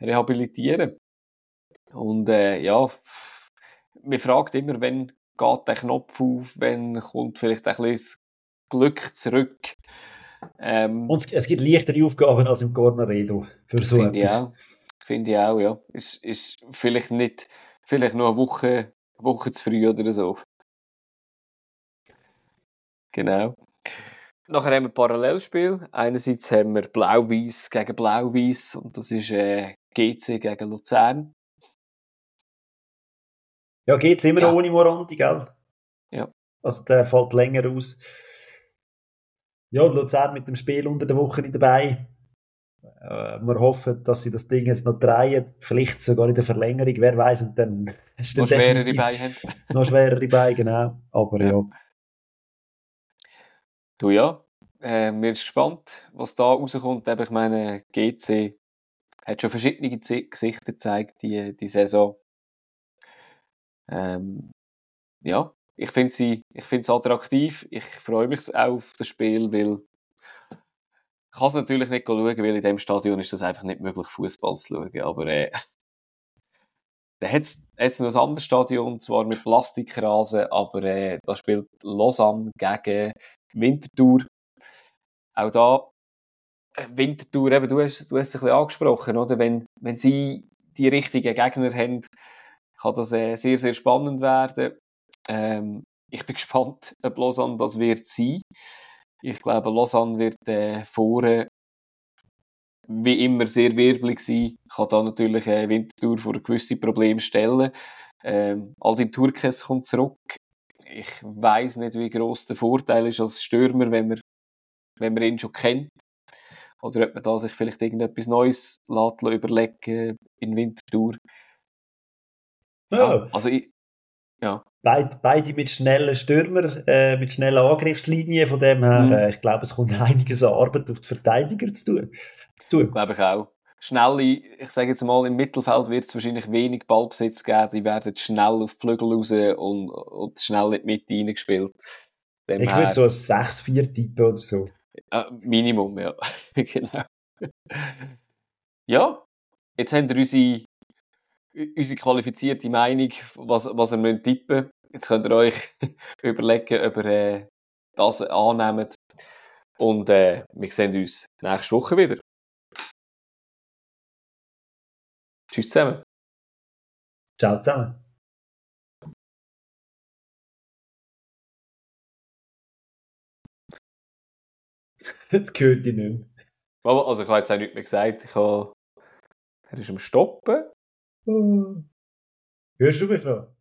S1: rehabilitieren. Und äh, ja, man fragt immer, wenn geht der Knopf auf, wenn kommt vielleicht ein bisschen Glück zurück.
S2: Ähm, Und es gibt leichtere Aufgaben als im Corneredo für so
S1: Finde ich auch. Finde ich auch, ja. Ist, ist vielleicht nicht, vielleicht nur eine Woche, Woche zu früh oder so. Genau. Nachher haben wir Parallelspiel. Einerseits haben wir Blau-Weiß gegen Blau-Weiß und das ist äh, GC gegen Luzern.
S2: Ja, GC immer ja. ohne Morandi, gell?
S1: Ja.
S2: Also der fällt länger aus. Ja, und Luzern mit dem Spiel unter der Woche nicht dabei. Äh, wir hoffen, dass sie das Ding jetzt noch drehen, vielleicht sogar in der Verlängerung, wer weiß, und dann
S1: ist noch schwerere Beine haben.
S2: noch schwerere Beine, genau. Aber ja. ja.
S1: Du ja, äh, mir ist gespannt, was da rauskommt. ich meine, GC hat schon verschiedene Gesichter gezeigt, die, die Saison. Ähm, ja, ich finde sie, ich finde es attraktiv. Ich freue mich auch auf das Spiel, weil kann es natürlich nicht schauen, weil in diesem Stadion ist das einfach nicht möglich, Fußball zu schauen. Aber äh, da hat es noch ein anderes Stadion, zwar mit Plastikrasen, aber äh, da spielt Lausanne gegen Winterthur. Auch da, äh, Winterthur, eben, du hast, du hast es ein bisschen angesprochen, oder? Wenn, wenn sie die richtigen Gegner haben, kann das äh, sehr, sehr spannend werden. Ähm, ich bin gespannt, ob Lausanne das wird sein. Ich glaube, Lausanne wird äh, vorne wie immer sehr wirbelig sein. Kann da natürlich äh, Winterthur vor gewisse Probleme stellen. Ähm, Aldin Turkes kommt zurück. Ich weiß nicht, wie groß der Vorteil ist als Stürmer, wenn man, wenn man ihn schon kennt. Oder ob man da sich vielleicht irgendetwas Neues lässt, überlegen in Winterthur. Ja, also ich, ja.
S2: Beid, beide mit schnellen Stürmer, äh, mit schnellen Angriffslinien. Von dem her, mhm. äh, ich glaube, es kommt einiges an Arbeit auf die Verteidiger zu tun.
S1: Zu tun. Glaube ich auch. Schnelle, ich sage jetzt mal, im Mittelfeld wird es wahrscheinlich wenig Ballbesitz geben. Die werden schnell auf die Flügel raus und, und schnell in die Mitte reingespielt.
S2: Dem ich würde so ein 6-4 tippen oder so.
S1: Äh, Minimum, ja. genau. ja, jetzt haben wir unsere unsere qualifizierte Meinung, was, was müsst tippen Jetzt könnt ihr euch überlegen, ob ihr äh, das annehmt. Und äh, wir sehen uns nächste Woche wieder. Tschüss zusammen.
S2: Ciao zusammen. Jetzt gehört ich nicht mehr.
S1: Also ich habe jetzt auch nichts mehr gesagt. Ich habe Er ist am Stoppen.
S2: Oh. Hörst du mich noch?